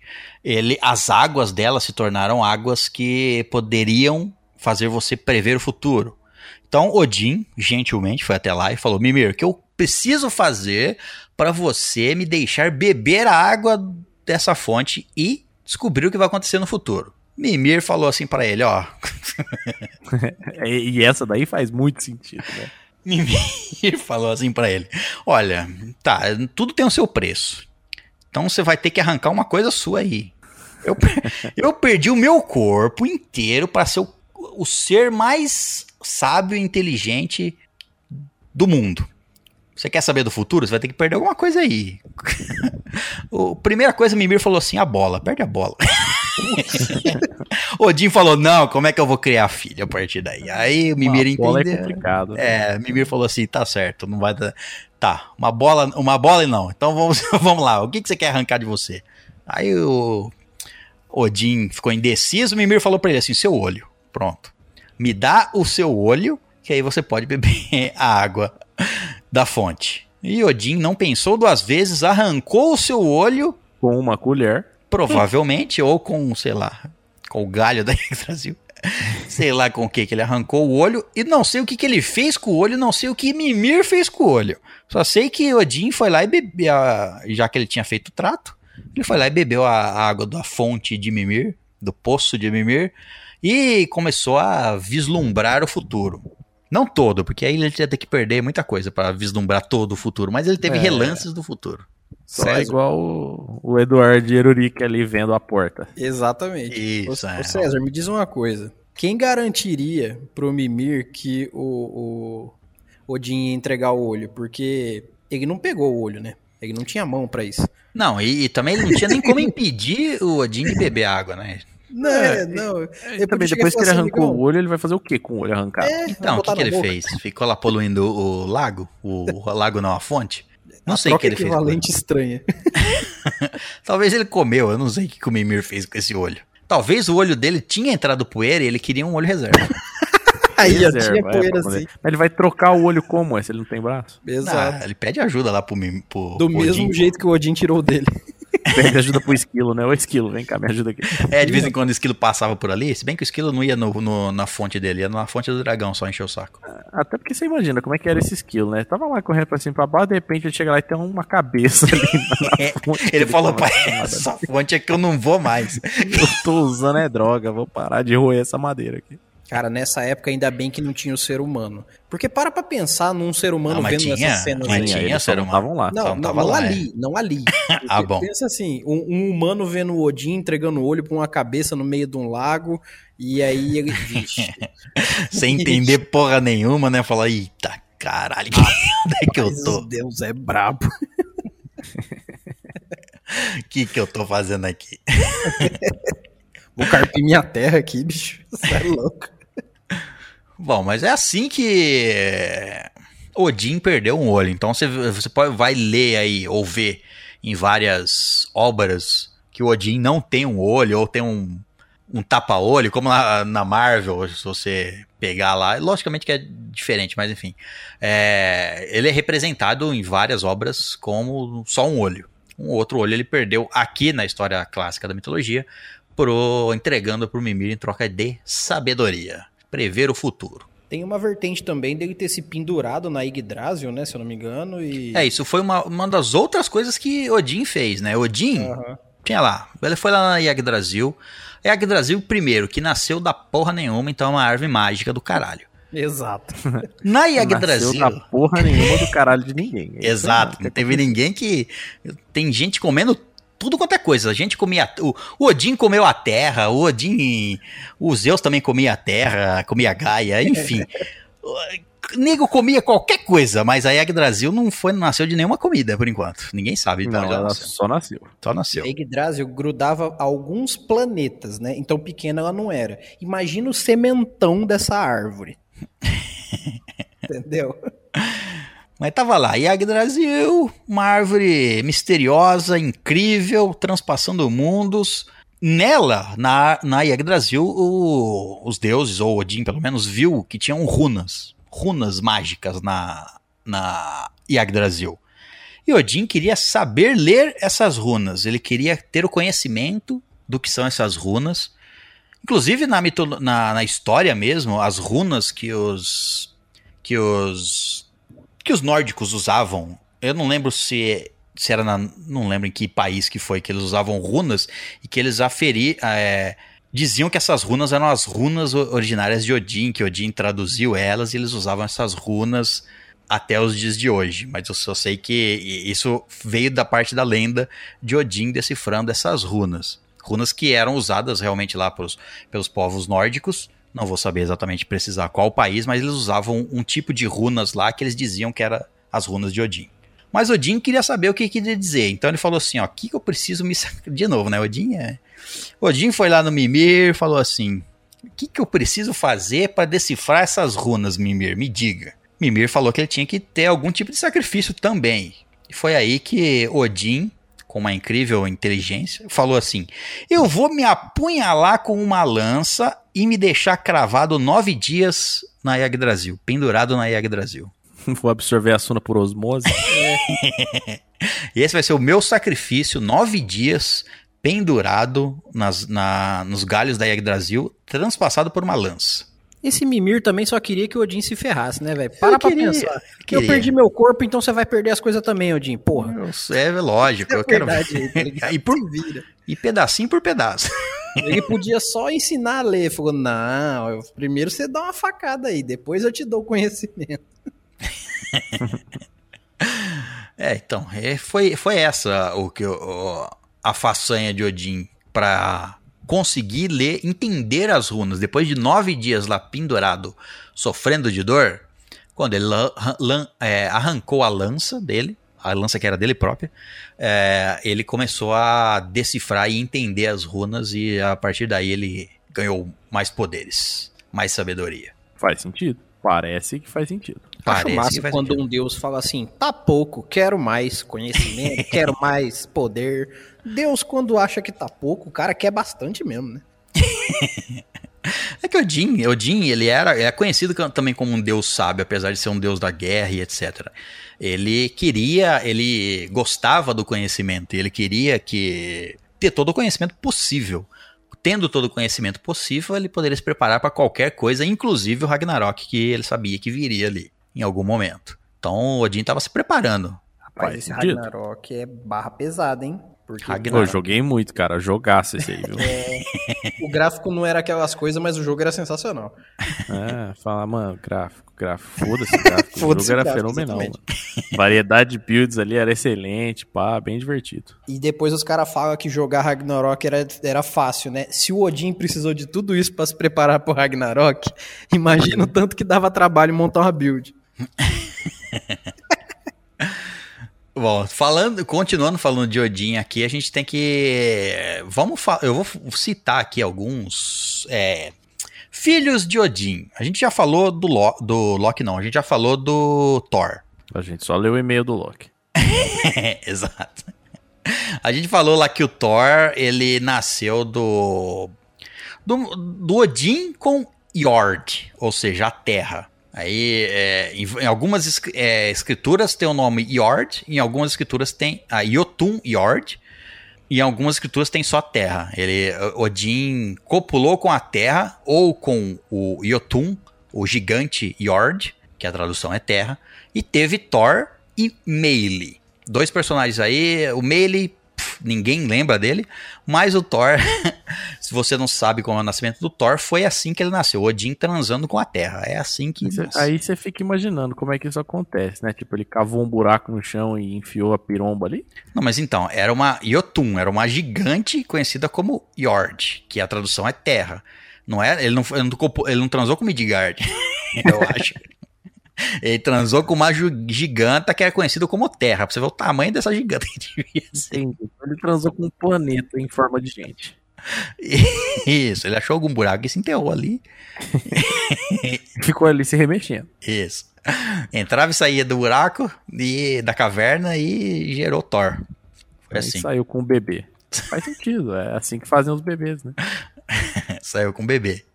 ele, as águas dela se tornaram águas que poderiam fazer você prever o futuro. Então Odin, gentilmente, foi até lá e falou: Mimir, o que eu preciso fazer para você me deixar beber a água dessa fonte e descobrir o que vai acontecer no futuro? Mimir falou assim pra ele: Ó, <laughs> E, essa daí faz muito sentido, né? <laughs> Mimir falou assim pra ele: Olha, tá, tudo tem o seu preço. Então você vai ter que arrancar uma coisa sua aí. Eu, <laughs> eu perdi o meu corpo inteiro para ser o, o ser mais sábio e inteligente do mundo. Você quer saber do futuro? Você vai ter que perder alguma coisa aí. <laughs> A primeira coisa, Mimir falou assim: a bola, perde a bola. <laughs> Odin falou: não, como é que eu vou criar filho a partir daí? Aí o Mimir Uma bola é entendeu. complicado. né? É, Mimir falou assim, tá certo, não vai dar. Tá, uma bola, uma bola e não. Então vamos, vamos lá. O que, que você quer arrancar de você? Aí o Odin ficou indeciso, Mimir falou pra ele assim: seu olho. Pronto. Me dá o seu olho, que aí você pode beber <laughs> a água da fonte. E Odin não pensou duas vezes, arrancou o seu olho, Com uma colher. provavelmente, ou com, sei lá, com o galho <laughs> da Brasil. Sei lá com o que que ele arrancou o olho e não sei o que que ele fez com o olho, não sei o que Mimir fez com o olho. Só sei que Odin foi lá e bebeu, a- já que ele tinha feito o trato, ele foi lá e bebeu a, água da fonte de Mimir, do poço de Mimir, e começou a vislumbrar o futuro. Não todo, porque aí ele ia ter que perder muita coisa para vislumbrar todo o futuro, mas ele teve É. relances do futuro. Só César. igual o, o Eduardo Eruric ali vendo a porta. Exatamente. Isso, Ô, é. ô César, me diz uma coisa. Quem garantiria pro Mimir que o, o Odin ia entregar o olho? Porque ele não pegou o olho, né? Ele não tinha mão pra isso. Não, e, e também ele não tinha nem como impedir o Odin de beber água, né? Não, É, não. E também, depois que ele arrancou o olho, ele vai fazer o quê com o olho arrancado? É, Então, o que, que ele boca. fez? Ficou lá poluindo o lago? O, o lago não, a fonte? Não sei o que ele fez. ele. equivalente estranha. <laughs> Talvez ele comeu, eu não sei o que que o Mimir fez com esse olho. Talvez o olho dele tinha entrado poeira e ele queria um olho reserva. Aí, Reserva, tinha é, poeira poder- assim. Mas ele vai trocar o olho como? é, Se ele não tem braço? Exato. Ah, ele pede ajuda lá pro, Mim- pro Do pro mesmo Odin. jeito que o Odin tirou dele. <laughs> Pede ajuda pro esquilo, né? Ô esquilo, vem cá, me ajuda aqui. É, de vez em quando o esquilo passava por ali, se bem que o esquilo não ia no, no- na fonte dele, ia na fonte do dragão, só encher o saco. Até porque você imagina como é que era esse esquilo, né? Tava lá correndo pra cima e pra baixo, de repente ele chega lá e tem uma cabeça ali na <laughs> fonte. Ele falou, fala, pai, essa fonte é que eu não vou mais. <laughs> Eu tô usando é droga, vou parar de roer essa madeira aqui. Cara, nessa época ainda bem que não tinha o ser humano. Porque para pra pensar num ser humano Não, vendo tinha, essas cenas mas aí. tinha, só ser não humano. estavam lá. Não, não, não tava não lá, é. ali, não ali. <laughs> Ah, bom. Pensa assim, um, um humano vendo o Odin entregando o olho pra uma cabeça no meio de um lago, e aí ele. <laughs> Vixe, Sem entender porra nenhuma, né? Falar, eita, caralho, <laughs> onde é que eu tô? Deus é brabo. O que que eu tô fazendo aqui? Vou carpir minha terra aqui, bicho. Você é louco. Bom, mas é assim que Odin perdeu um olho. Então você, você pode, vai ler aí, ou ver em várias obras que o Odin não tem um olho, ou tem um, um tapa-olho, como na, na Marvel, se você pegar lá. Logicamente que é diferente, mas enfim. É, ele é representado em várias obras como só um olho. Um outro olho ele perdeu aqui na história clássica da mitologia, pro, entregando pro Mimir em troca de sabedoria. Prever o futuro. Tem uma vertente também dele ter se pendurado na Yggdrasil, né? Se eu não me engano. E... É, isso foi uma, uma das outras coisas que Odin fez, né? Odin Aham. tinha lá, ele foi lá na Yggdrasil. Yggdrasil, primeiro, que nasceu da porra nenhuma, então é uma árvore mágica do caralho. Exato. <laughs> Na Nasceu Yggdrasil. da porra nenhuma do caralho de ninguém. Exato, não teve ninguém que. Tem gente comendo tudo quanto é coisa. A gente comia. O, o Odin comeu a terra, o Odin. O Zeus também comia a terra, comia a Gaia, <laughs> enfim. O Nego comia qualquer coisa, mas a Yggdrasil não foi, não nasceu de nenhuma comida, por enquanto. Ninguém sabe de Não, ela ela nasceu. só nasceu. Só nasceu. A Yggdrasil grudava alguns planetas, né? Então pequena ela não era. Imagina o sementão dessa árvore. <laughs> Entendeu? Mas tava lá, Yggdrasil, uma árvore misteriosa, incrível, transpassando mundos. Nela, na, na Yggdrasil, o- os deuses, ou Odin pelo menos, viu que tinham runas. Runas mágicas na, na Yggdrasil. E Odin queria saber ler essas runas. Ele queria ter o conhecimento do que são essas runas. Inclusive na, na, na história mesmo, as runas que os que os que os nórdicos usavam. Eu não lembro se se era na, não lembro em que país que foi que eles usavam runas e que eles aferi, é, diziam que essas runas eram as runas originárias de Odin, que Odin traduziu elas e eles usavam essas runas até os dias de hoje. Mas eu só sei que isso veio da parte da lenda de Odin decifrando essas runas. Runas que eram usadas realmente lá pelos povos nórdicos. Não vou saber exatamente precisar qual país, mas eles usavam um tipo de runas lá que eles diziam que era as runas de Odin. Mas Odin queria saber o que queria dizer. Então ele falou assim: ó, o que, que eu preciso me. <laughs> De novo, né? Odin é. Odin foi lá no Mimir e falou assim: o que, que eu preciso fazer para decifrar essas runas, Mimir? Me diga. Mimir falou que ele tinha que ter algum tipo de sacrifício também. E foi aí que Odin, com uma incrível inteligência, falou assim: Eu vou me apunhalar com uma lança e me deixar cravado nove dias na Yggdrasil, pendurado na Yggdrasil. <laughs> Vou absorver a suna por osmose. <laughs> E esse vai ser o meu sacrifício, nove dias pendurado nas, na- nos galhos da Yggdrasil, transpassado por uma lança. Esse Mimir também só queria que o Odin se ferrasse, né, velho? Para Eu pra queria, pensar. queria. Eu perdi meu corpo, então você vai perder as coisas também, Odin. Porra. Eu- É lógico, eu quero verdade tá <laughs> e, por, e pedacinho por pedaço. Ele <laughs> podia só ensinar a ler. Falou, não, eu- primeiro você dá uma facada aí, depois eu te dou o conhecimento. <laughs> É, então, é, foi, foi essa o que eu- a façanha de Odin para conseguir ler, entender as runas. Depois de nove dias lá pendurado, sofrendo de dor, quando ele é, arrancou a lança dele, a lança que era dele própria, é, ele começou a decifrar e entender as runas e a partir daí ele ganhou mais poderes, mais sabedoria. Faz sentido. Parece que faz sentido. Acho Parece massa que faz quando sentido. um deus fala assim, tá pouco, quero mais conhecimento, <laughs> quero mais poder. Deus, quando acha que tá pouco, o cara quer bastante mesmo, né? <laughs> É que Odin, Odin, ele era é conhecido também como um deus sábio, apesar de ser um deus da guerra e etc. Ele queria, ele gostava do conhecimento, ele queria que ter todo o conhecimento possível. Tendo todo o conhecimento possível, ele poderia se preparar para qualquer coisa, inclusive o Ragnarok, que ele sabia que viria ali em algum momento. Então, Odin estava se preparando. Rapaz, Faz esse sentido. Ragnarok é barra pesada, hein? Porque eu joguei muito, cara. Jogaço esse aí, viu? o gráfico não era aquelas coisas, mas o jogo era sensacional. É, fala, mano, gráfico, gráfico. Foda-se o gráfico. <laughs> o Foda-se jogo o era gráfico, fenomenal, mano. Variedade de builds ali era excelente, pá, bem divertido. E depois os caras falam que jogar Ragnarok era, era fácil, né? Se o Odin precisou de tudo isso pra se preparar pro Ragnarok, <laughs> imagina o tanto que dava trabalho montar uma build. <laughs> Bom, falando, continuando falando de Odin aqui, a gente tem que. Vamos Eu vou citar aqui alguns é, filhos de Odin. A gente já falou do, Lo, do Loki, não. A gente já falou do Thor. A gente só leu o e-mail do Loki. <laughs> Exato. A gente falou lá que o Thor, ele nasceu do. do, do Odin com Jord, ou seja, a terra. Aí, é, em, em algumas é, escrituras tem o nome Jord, em algumas escrituras tem a Jotun Jord, e em algumas escrituras tem só terra. Ele, Odin copulou com a terra, ou com o Jotun, o gigante Jord, que a tradução é terra, e teve Thor e Meili. Dois personagens aí, o Meili, ninguém lembra dele, mas o Thor, <laughs> se você não sabe como é o nascimento do Thor, foi assim que ele nasceu, Odin transando com a terra. É assim que Cê-. Aí você fica imaginando como é que isso acontece, né? Tipo, ele cavou um buraco no chão e enfiou a piromba ali. Não, mas então, era uma Jotun, era uma gigante conhecida como Jord, que a tradução é terra. Não é, ele não, ele não, ele não transou com Midgard, <laughs> eu acho. Ele transou com uma giganta que era conhecida como terra, pra você ver o tamanho dessa giganta que devia ser. Entendi. Ele transou com um planeta em forma de gente. <laughs> Isso, ele achou algum buraco e se enterrou ali. <laughs> Ficou ali se remexendo. Isso. Entrava e saía do buraco e da caverna e gerou Thor. Foi Aí assim. saiu com o bebê. Faz sentido, é assim que fazem os bebês, né? <laughs> Saiu com o bebê.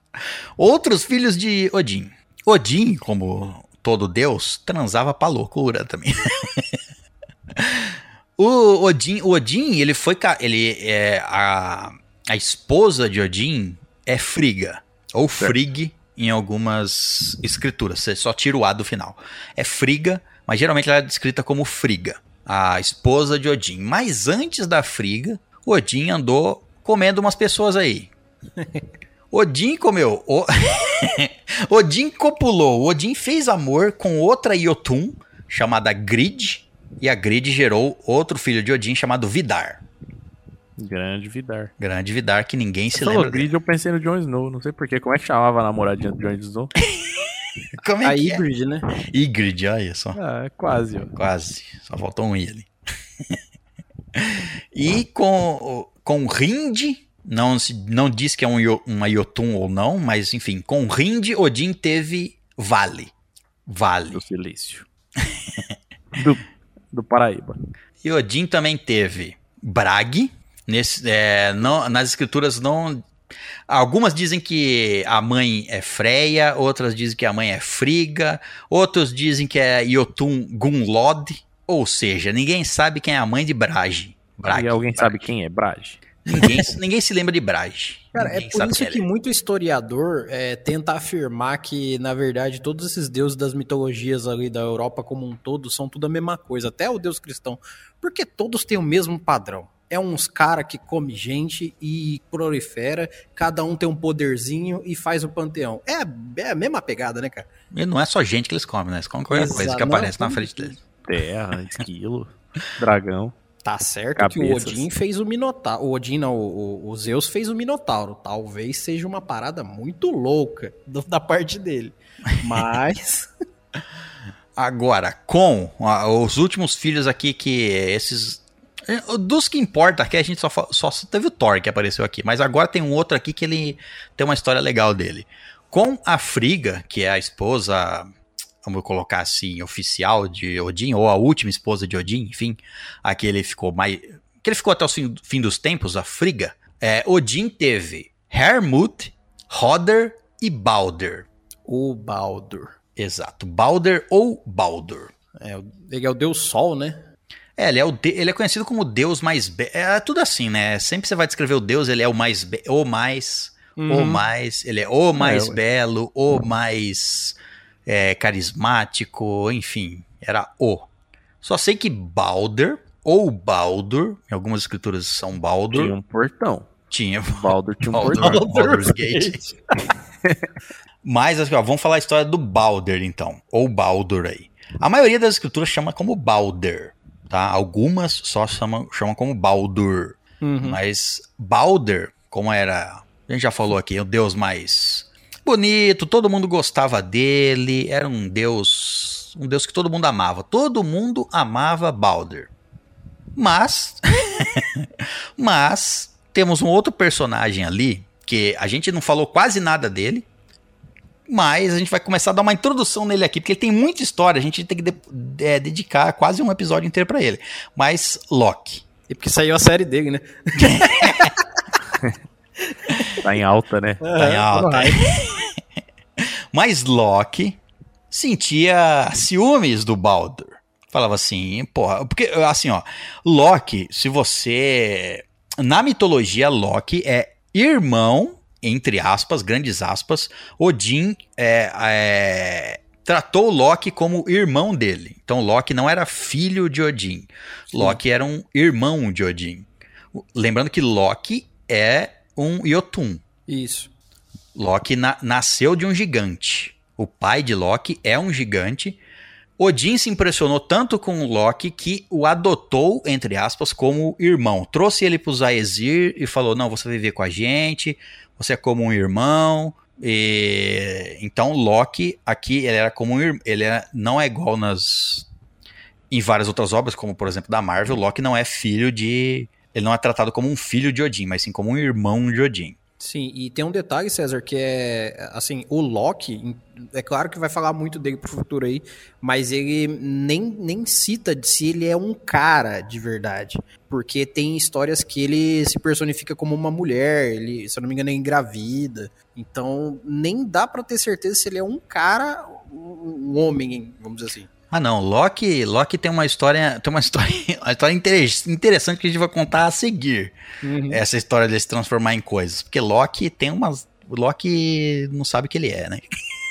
Outros filhos de Odin. Odin, como todo deus, transava pra loucura também. o Odin, o Odin, ele foi ca- ele é a a esposa de Odin é Frigga ou Frigg em algumas escrituras. Você só tira o a do final. É Frigga, mas geralmente ela é descrita como Frigga, a esposa de Odin. Mas antes da Frigga, Odin andou comendo umas pessoas aí. <laughs> Odin comeu. O... <laughs> Odin copulou. Odin fez amor com outra Jotun chamada Grid. E a Grid gerou outro filho de Odin chamado Vidar. Grande Vidar. Grande Vidar que ninguém se lembra. grid, eu pensei no Jon Snow. Não sei porquê. Como é que chamava a namoradinha do Jon Snow? <laughs> Como é A que é? Ygritte, né? Ygritte, olha só. Ah, é quase, ó. Quase. Só faltou um i ali. <laughs> e com, com Rind, não, se- não diz que é um, uma Jotun ou não, mas enfim, com Rind, Odin teve Vale. Vale. Do silício. <laughs> do, do Paraíba. E Odin também teve Brag. Nesse, é, não, nas escrituras não. Algumas dizem que a mãe é Freya, outras dizem que a mãe é Friga, outros dizem que é Jotun Gunlod. Ou seja, ninguém sabe quem é a mãe de Brage. Brag, e alguém Brag. sabe quem é Brage? Ninguém, ninguém se lembra de Brage. Cara, é Ninguém por sabe isso que é. muito historiador é, tenta afirmar que, na verdade, todos esses deuses das mitologias ali da Europa como um todo são tudo a mesma coisa, até o deus cristão. Porque todos têm o mesmo padrão. É uns cara que come gente e prolifera, cada um tem um poderzinho e faz o panteão. É, é a mesma pegada, né, cara? E não é só gente que eles comem, né? Eles comem qualquer Exato. coisa que Não, aparece na tudo- frente deles. Terra, esquilo, <laughs> dragão. Tá certo que o Cabeças. Odin fez o Minotauro. O Odin, não, o, o- o Zeus fez o Minotauro. Talvez seja uma parada muito louca do- da parte dele. Mas. <laughs> Agora, com a- os últimos filhos aqui que esses. Eh, Dos que importa aqui, a gente só, só teve o Thor que apareceu aqui. Mas agora tem um outro aqui que ele tem uma história legal dele. Com a Friga, que é a esposa, vamos colocar assim, oficial de Odin, ou a última esposa de Odin, enfim, a que ele ficou mais. que ele ficou até o fim, fim dos tempos, a Friga. É, Odin teve Hermut, Hodder e Balder. O Baldur. Exato, Balder ou Baldur. É, o- ele é o Deus Sol, né? É, ele é, o de- ele é conhecido como o deus mais belo. É tudo assim, né? Sempre você vai descrever o deus, ele é o mais be- o mais, o Uhum. mais, ele é o mais ué. belo, o mais é, carismático, enfim, era o. Só sei que Balder ou Baldur, em algumas escrituras são Baldur, Tinha um portão. tinha Baldur tinha um Baldur, portão. Baldur's Gate. Mas assim, ó, vamos falar a história do Balder então, ou Baldur aí. A maioria das escrituras chama como Balder, tá? Algumas só chamam, chamam como Baldur. Uhum. Mas Balder, como era, a gente já falou aqui, o deus mais bonito, todo mundo gostava dele, era um deus, um deus que todo mundo amava. Todo mundo amava Balder. Mas <laughs> mas temos um outro personagem ali que a gente não falou quase nada dele. Mas a gente vai começar a dar uma introdução nele aqui, porque ele tem muita história, a gente tem que de- é, dedicar quase um episódio inteiro pra ele. Mas Loki. E porque saiu a série dele, né? <laughs> Tá em alta, né? Tá em alta. <laughs> Mas Loki sentia ciúmes do Baldur. Falava assim, porra, porque assim, ó, Loki, se você na mitologia Loki é irmão, entre aspas, grandes aspas, Odin é, é, tratou Loki como irmão dele. Então Loki não era filho de Odin. Loki era um irmão de Odin. Lembrando que Loki é um Jotun. Isso. Loki na- nasceu de um gigante. O pai de Loki é um gigante. Odin se impressionou tanto com o Loki que o adotou, entre aspas, como irmão. Trouxe ele para os Aesir e falou: Não, você vai viver com a gente, você é como um irmão. E... Então, Loki aqui ele era como um. Ele era- não é igual nas. Em várias outras obras, como por exemplo da Marvel, Loki não é filho de Ele não é tratado como um filho de Odin, mas sim como um irmão de Odin. Sim, e tem um detalhe, César, que é, assim, o Loki, é claro que vai falar muito dele pro futuro aí, mas ele nem, nem cita de se ele é um cara de verdade. Porque tem histórias que ele se personifica como uma mulher, ele, se eu não me engano, é engravida. Então, nem dá pra ter certeza se ele é um cara, um homem, vamos dizer assim. Ah, não. Loki, Loki tem uma história, tem uma história, <laughs> uma história inter- interessante que a gente vai contar a seguir. Essa história dele se transformar em coisas, porque Loki tem umas, o Loki não sabe o que ele é, né?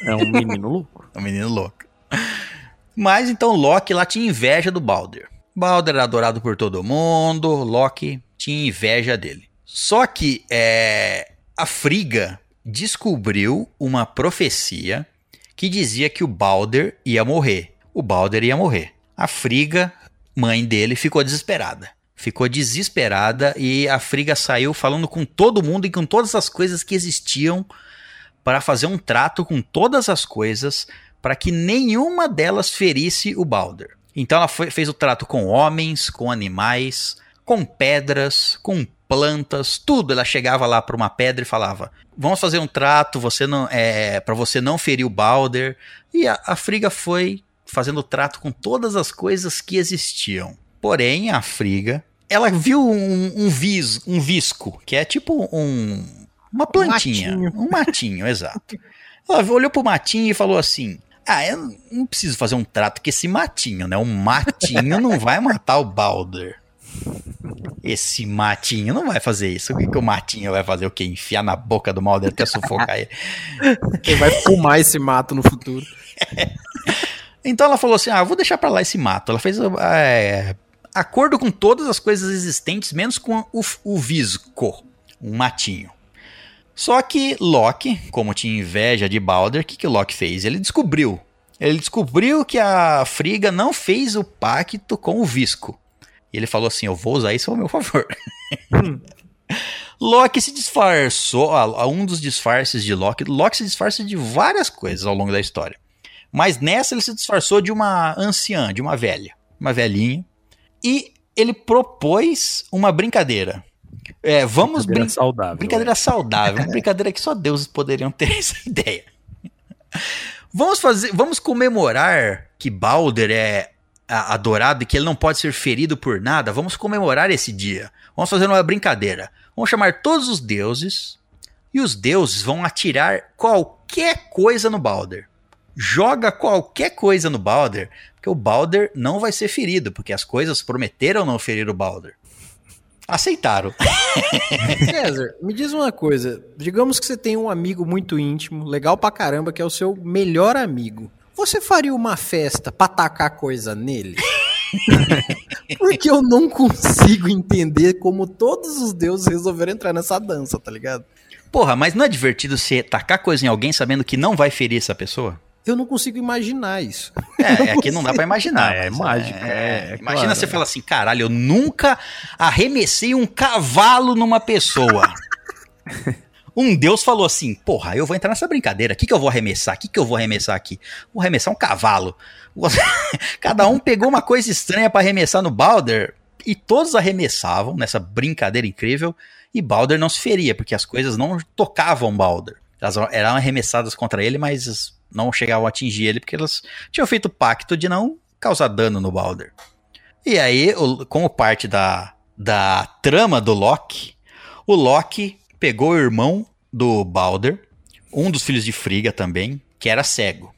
É um menino louco. <laughs> É um menino louco. Mas então Loki lá tinha inveja do Balder. Balder era adorado por todo mundo, Loki tinha inveja dele. Só que é, a Frigga descobriu uma profecia que dizia que o Balder ia morrer. O Balder ia morrer. A Frigga, mãe dele, ficou desesperada. Ficou desesperada e a Frigga saiu falando com todo mundo e com todas as coisas que existiam para fazer um trato com todas as coisas para que nenhuma delas ferisse o Balder. Então ela foi- fez o trato com homens, com animais, com pedras, com plantas, tudo. Ela chegava lá para uma pedra e falava: "Vamos fazer um trato, você não é para você não ferir o Balder". E a, a Frigga foi fazendo trato com todas as coisas que existiam. Porém, a Frigga, ela viu um, um, vis, um visco, que é tipo um uma plantinha, matinho. um matinho, <laughs> exato. Ela olhou pro matinho e falou assim: Ah, eu não preciso fazer um trato com esse matinho, né? Um matinho não vai matar o Balder. Esse matinho não vai fazer isso. O que, que o matinho vai fazer? O quê? Enfiar na boca do Balder até sufocar ele. <laughs> Quem vai fumar esse mato no futuro. <laughs> Então ela falou assim: Ah, vou deixar pra lá esse mato. Ela fez é, acordo com todas as coisas existentes, menos com o, o visco, um matinho. Só que Loki, como tinha inveja de Balder, o que, que o Loki fez? Ele descobriu. Ele descobriu que a Frigga não fez o pacto com o Visco. E ele falou assim: Eu vou usar isso ao meu favor. <laughs> Loki se disfarçou. Um dos disfarces de Loki. Loki se disfarça de várias coisas ao longo da história. Mas nessa ele se disfarçou de uma anciã, de uma velha. Uma velhinha. E ele propôs uma brincadeira. É, vamos Brincadeira brincar. saudável. Brincadeira saudável, uma <laughs> brincadeira que só deuses poderiam ter <laughs> essa ideia. Vamos fazer, vamos comemorar que Balder é adorado e que ele não pode ser ferido por nada. Vamos comemorar esse dia. Vamos fazer uma brincadeira. Vamos chamar todos os deuses e os deuses vão atirar qualquer coisa no Balder. Joga qualquer coisa no Balder, porque o Balder não vai ser ferido, porque as coisas prometeram não ferir o Balder. Aceitaram. <laughs> César, me diz uma coisa. Digamos que você tem um amigo muito íntimo, legal pra caramba, que é o seu melhor amigo. Você faria uma festa pra tacar coisa nele? <laughs> Porque eu não consigo entender como todos os deuses resolveram entrar nessa dança, tá ligado? Porra, mas não é divertido você tacar coisa em alguém sabendo que não vai ferir essa pessoa? Eu não consigo imaginar isso. <laughs> É, é que não dá pra imaginar. Ah, é mas mágica, é, é imagina claro, você é. falar assim, caralho, eu nunca arremessei um cavalo numa pessoa. <laughs> Um deus falou assim, porra, eu vou entrar nessa brincadeira, o que, que eu vou arremessar? O que, que eu vou arremessar aqui? Vou arremessar um cavalo. <laughs> Cada um pegou uma coisa estranha pra arremessar no Balder, e todos arremessavam nessa brincadeira incrível, e Balder não se feria, porque as coisas não tocavam Balder. Elas eram arremessadas contra ele, mas não chegavam a atingir ele, porque elas tinham feito o pacto de não causar dano no Balder. E aí, como parte da, da trama do Loki, o Loki pegou o irmão do Balder, um dos filhos de Frigga também, que era cego,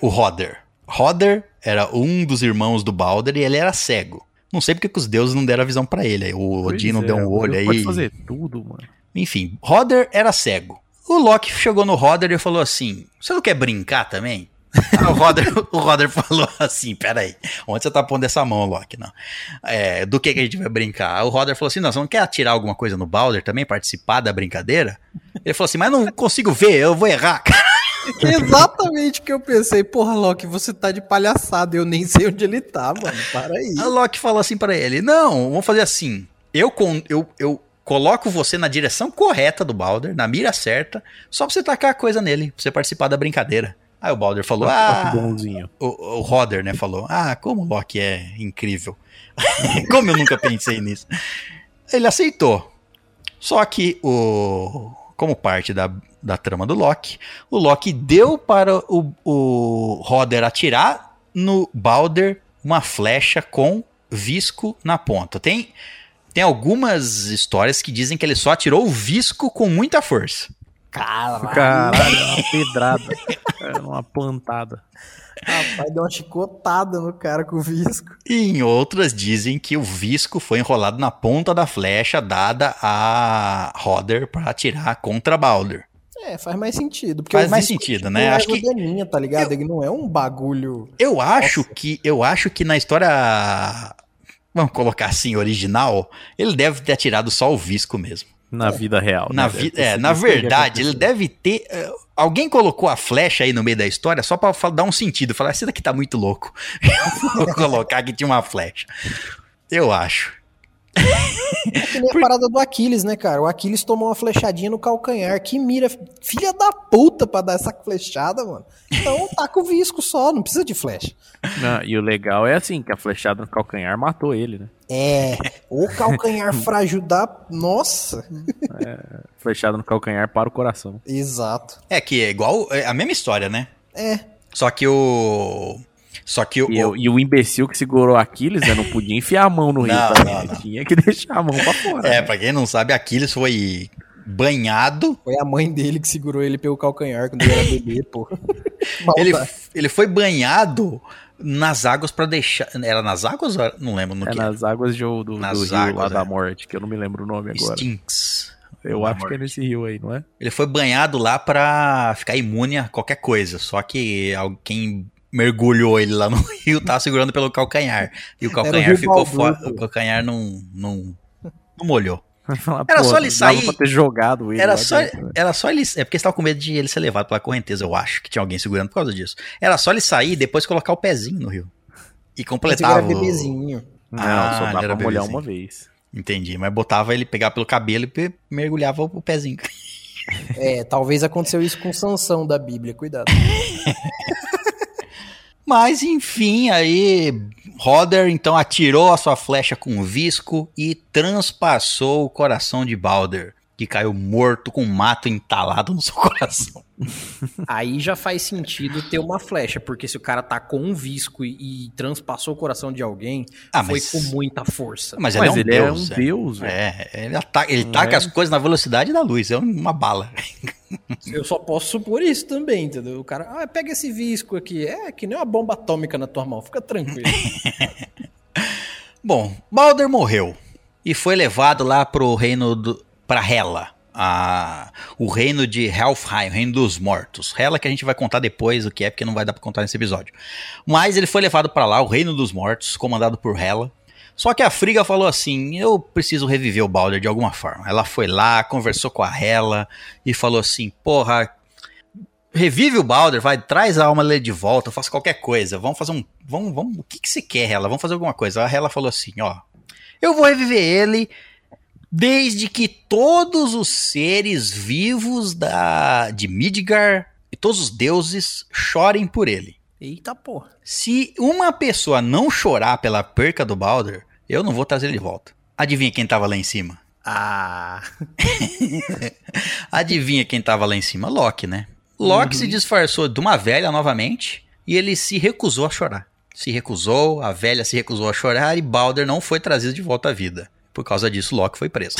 o Roder. Roder era um dos irmãos do Balder e ele era cego. Não sei porque que os deuses não deram a visão pra ele. O Odin não é, deu um olho aí. Pode fazer tudo, mano. Enfim, Roder era cego. O Loki chegou no Roder e falou assim: Você não quer brincar também? <laughs> O, Roder, o Roder falou assim: Peraí, onde você tá pondo essa mão, Loki? Não. É, do que, que a gente vai brincar? O Roder falou assim: Não, você não quer atirar alguma coisa no Balder também, participar da brincadeira? Ele falou assim: Mas não consigo ver, eu vou errar. <laughs> Exatamente o que eu pensei. Porra, Loki, você tá de palhaçada. Eu nem sei onde ele tá, mano. Para aí. O Loki falou assim pra ele: Não, vamos fazer assim. Eu, eu, eu coloco você na direção correta do Balder, na mira certa, só pra você tacar a coisa nele, pra você participar da brincadeira. Aí o Balder falou: Ah, que bonzinho. o, o Roder, né, falou: Ah, como o Loki é incrível. <laughs> como eu nunca pensei nisso. ele aceitou. Só que o como parte da, da trama do Loki, o Loki deu para o, o Roder atirar no Balder uma flecha com visco na ponta. Tem tem algumas histórias que dizem que ele só atirou o visco com muita força. Caralho. Caralho, é uma pedrada. É uma plantada. Rapaz, deu uma chicotada no cara com o visco. E em outras dizem que o visco foi enrolado na ponta da flecha dada a Roder para atirar contra Balder. É, faz mais sentido. Porque Faz mais sentido, tipo, né? é Acho que- agudaninha, tá ligado? Ele não é um bagulho. Eu acho que eu acho que na história vamos colocar assim original, ele deve ter atirado só o visco mesmo. Na vida real. Na né? vi- é, na verdade, ele deve ter eh, alguém colocou a flecha aí no meio da história só pra fa- dar um sentido, falar esse daqui tá muito louco. <laughs> Vou colocar que tinha uma flecha. Eu acho. É que nem a parada do Aquiles, né, cara? O Aquiles tomou uma flechadinha no calcanhar. Que mira, filha da puta pra dar essa flechada, mano. Então tá com o visco só, não precisa de flecha. Não, e o legal é assim, que a flechada no calcanhar matou ele, né? É, o calcanhar <laughs> frágil da. Nossa! Flechada no calcanhar para o coração. Exato. É que é igual é a mesma história, né? É, Só que o só que o, E, o- e o imbecil que segurou Aquiles, né? Não podia enfiar a mão no rio <laughs> Não, também. não, não. Tinha que <laughs> deixar a mão pra fora. É, né? pra quem não sabe, Aquiles foi banhado. foi a mãe dele que segurou ele pelo calcanhar quando ele era bebê, <laughs> pô. Ele, ele foi banhado nas águas pra deixar. Era nas águas? Não lembro no É que. nas águas de, do, do Nas rio lá águas, da é. morte, que eu não me lembro o nome agora. Stinks. Eu da acho que é nesse rio aí, não é? Ele foi banhado lá pra ficar imune a qualquer coisa. Só que alguém mergulhou ele lá no <laughs> rio, tava segurando pelo calcanhar. E o calcanhar ficou fora. O calcanhar não, não, não molhou. Falar, Era pô, só ele sair- pra ter jogado ele Era só, dentro, né? era só ele. É porque estava com medo de ele ser levado pela correnteza, eu acho. Que tinha alguém segurando por causa disso. Era só ele sair e depois colocar o pezinho no rio. E Mas ele completava. era o- bebezinho. Não, Ah, só ele dá pra molhar uma vez. Entendi. Mas botava ele pegar pelo cabelo e mergulhava o pezinho. É, talvez aconteceu isso com Sansão da Bíblia, cuidado. <laughs> Mas enfim, aí Roder então atirou a sua flecha com visco e transpassou o coração de Balder, que caiu morto com um mato entalado no seu <laughs> coração. Aí já faz sentido ter uma flecha, porque se o cara tá com um visco e, e transpassou o coração de alguém, Ah, foi mas- com muita força. Mas ele Mas é um ele deus. é um é. deus, velho. É, ele, ataca, ele taca é? as coisas na velocidade da luz, é uma bala. <laughs> Eu só posso supor isso também, entendeu? O cara, ah, pega esse visco aqui. É que nem uma bomba atômica na tua mão, fica tranquilo. <laughs> Bom, Balder morreu e foi levado lá pro reino do para Hela, a, o reino de Helfheim, o reino dos mortos. Hela que a gente vai contar depois o que é, porque não vai dar pra contar nesse episódio. Mas ele foi levado pra lá, o reino dos mortos, comandado por Hela. Só que a Friga falou assim: "Eu preciso reviver o Balder de alguma forma". Ela foi lá, conversou com a Hela e falou assim: "Porra, revive o Balder, vai, traz a alma dele de volta, faça qualquer coisa. Vamos fazer um. Vamos, vamos, o que, que você quer, Hela? Vamos fazer alguma coisa. A Hela falou assim: ó, eu vou reviver ele desde que todos os seres vivos da de Midgar e todos os deuses chorem por ele. Eita porra. Se uma pessoa não chorar pela perca do Balder, eu não vou trazer ele de volta. Adivinha quem tava lá em cima? Ah. <laughs> Adivinha quem tava lá em cima? Loki, né? Loki se disfarçou de uma velha novamente e ele se recusou a chorar. Se recusou, a velha se recusou a chorar e Balder não foi trazido de volta à vida. Por causa disso, Loki foi preso.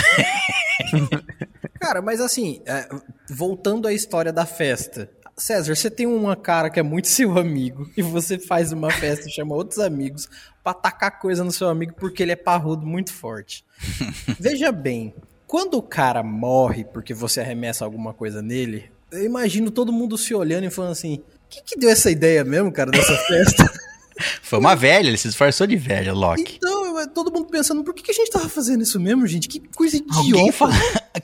<laughs> Cara, mas assim, é, voltando à história da festa. César, você tem uma cara que é muito seu amigo e você faz uma festa e chama outros amigos pra tacar coisa no seu amigo porque ele é parrudo muito forte. <laughs> Veja bem, quando o cara morre porque você arremessa alguma coisa nele, eu imagino todo mundo se olhando e falando assim: quem que deu essa ideia mesmo, cara, dessa festa? <laughs> Foi uma velha, ele se disfarçou de velha, Loki. então, todo mundo pensando, por que, que a gente tava fazendo isso mesmo, gente? Que coisa <laughs> idiota. fala.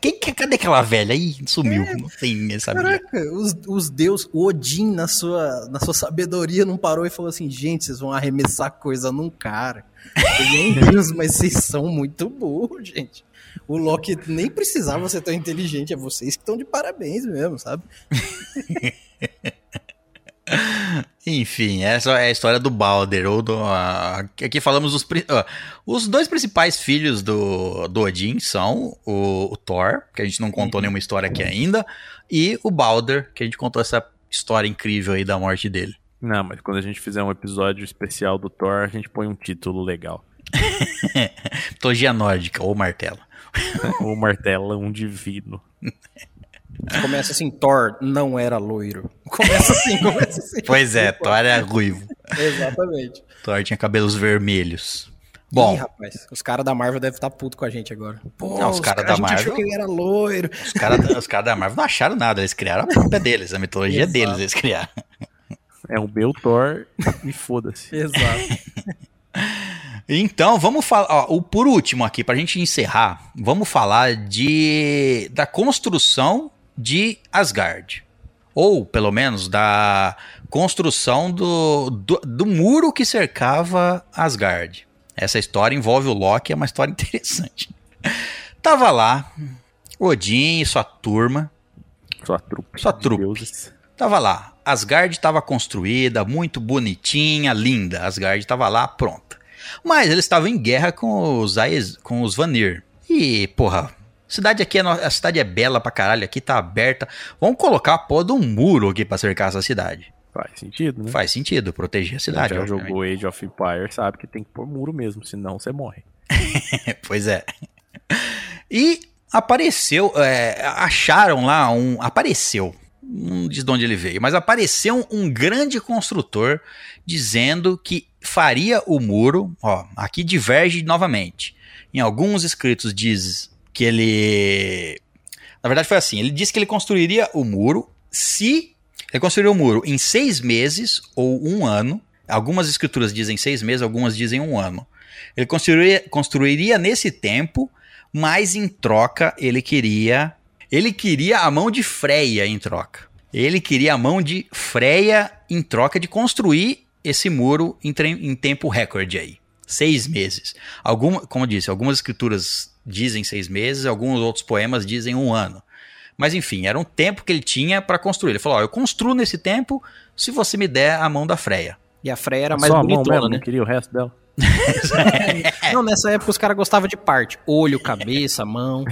Quem, que- cadê aquela velha? Ih, sumiu. Não tem, sabia. Caraca, os, os deuses, o Odin, na sua, na sua sabedoria, não parou e falou assim: gente, vocês vão arremessar coisa num cara. É um <laughs> deus, mas vocês são muito burros, gente. O Loki nem precisava ser tão inteligente, é vocês que estão de parabéns mesmo, sabe? <laughs> Enfim, essa é a história do Balder. Ou do, ah, aqui falamos os, ah, os dois principais filhos do, do Odin são o, o Thor, que a gente não contou nenhuma história aqui ainda, e o Balder, que a gente contou essa história incrível aí da morte dele. Não, mas quando a gente fizer um episódio especial do Thor, a gente põe um título legal. <laughs> Mitologia nórdica, ou martelo. <laughs> o martelão divino. <laughs> Começa assim, Thor não era loiro. Começa assim, começa assim. <laughs> Pois é, Thor era ruivo. Exatamente. Thor tinha cabelos vermelhos. Ih, Bom, rapaz, os caras da Marvel devem estar puto com a gente agora. Pô, Não, os caras da a gente Marvel- achou que ele era loiro. os caras os cara da Marvel não acharam nada, eles criaram a própria deles, a mitologia Exato. deles eles criaram. É um meu Thor e foda-se. <laughs> Exato. Então, vamos falar, ó, o por último aqui, pra gente encerrar, vamos falar de da construção de Asgard. Ou, pelo menos, da construção do, do, do muro que cercava Asgard. Essa história envolve o Loki, é uma história <laughs> interessante. Tava lá, Odin e sua turma, Sua trupe. Sua trupe. deuses. Tava lá. Asgard estava construída, muito bonitinha, linda. Asgard estava lá, pronta. Mas eles estavam em guerra com os, Aes- com os Vanir. E, porra, cidade aqui é, no- a cidade é bela pra caralho, aqui tá aberta. Vamos colocar a porra de um muro aqui pra cercar essa cidade. Faz sentido, né? Faz sentido, proteger a Quem cidade. já obviamente. jogou Age of Empires sabe que tem que pôr muro mesmo, senão você morre. <laughs> pois é. E apareceu, é, acharam lá um. Apareceu. Não diz de onde ele veio, mas apareceu um grande construtor dizendo que faria o muro. Ó, aqui diverge novamente. Em alguns escritos diz que ele. Na verdade foi assim: ele disse que ele construiria o muro se. Ele construiria o muro em seis meses ou um ano. Algumas escrituras dizem seis meses, algumas dizem um ano. Ele construiria, construiria nesse tempo, mas em troca ele queria. Ele queria a mão de Freia em troca. Ele queria a mão de Freia em troca de construir esse muro em, em tempo recorde aí. Seis meses. Alguma, como eu disse, algumas escrituras dizem seis meses, alguns outros poemas dizem um ano. Mas enfim, era um tempo que ele tinha para construir. Ele falou: Ó, eu construo nesse tempo se você me der a mão da Freia. E a Freya era mais Só a mão bonitona, mesmo, né? não queria o resto dela. <laughs> Não, nessa época os caras gostavam de parte. Olho, cabeça, <laughs> mão.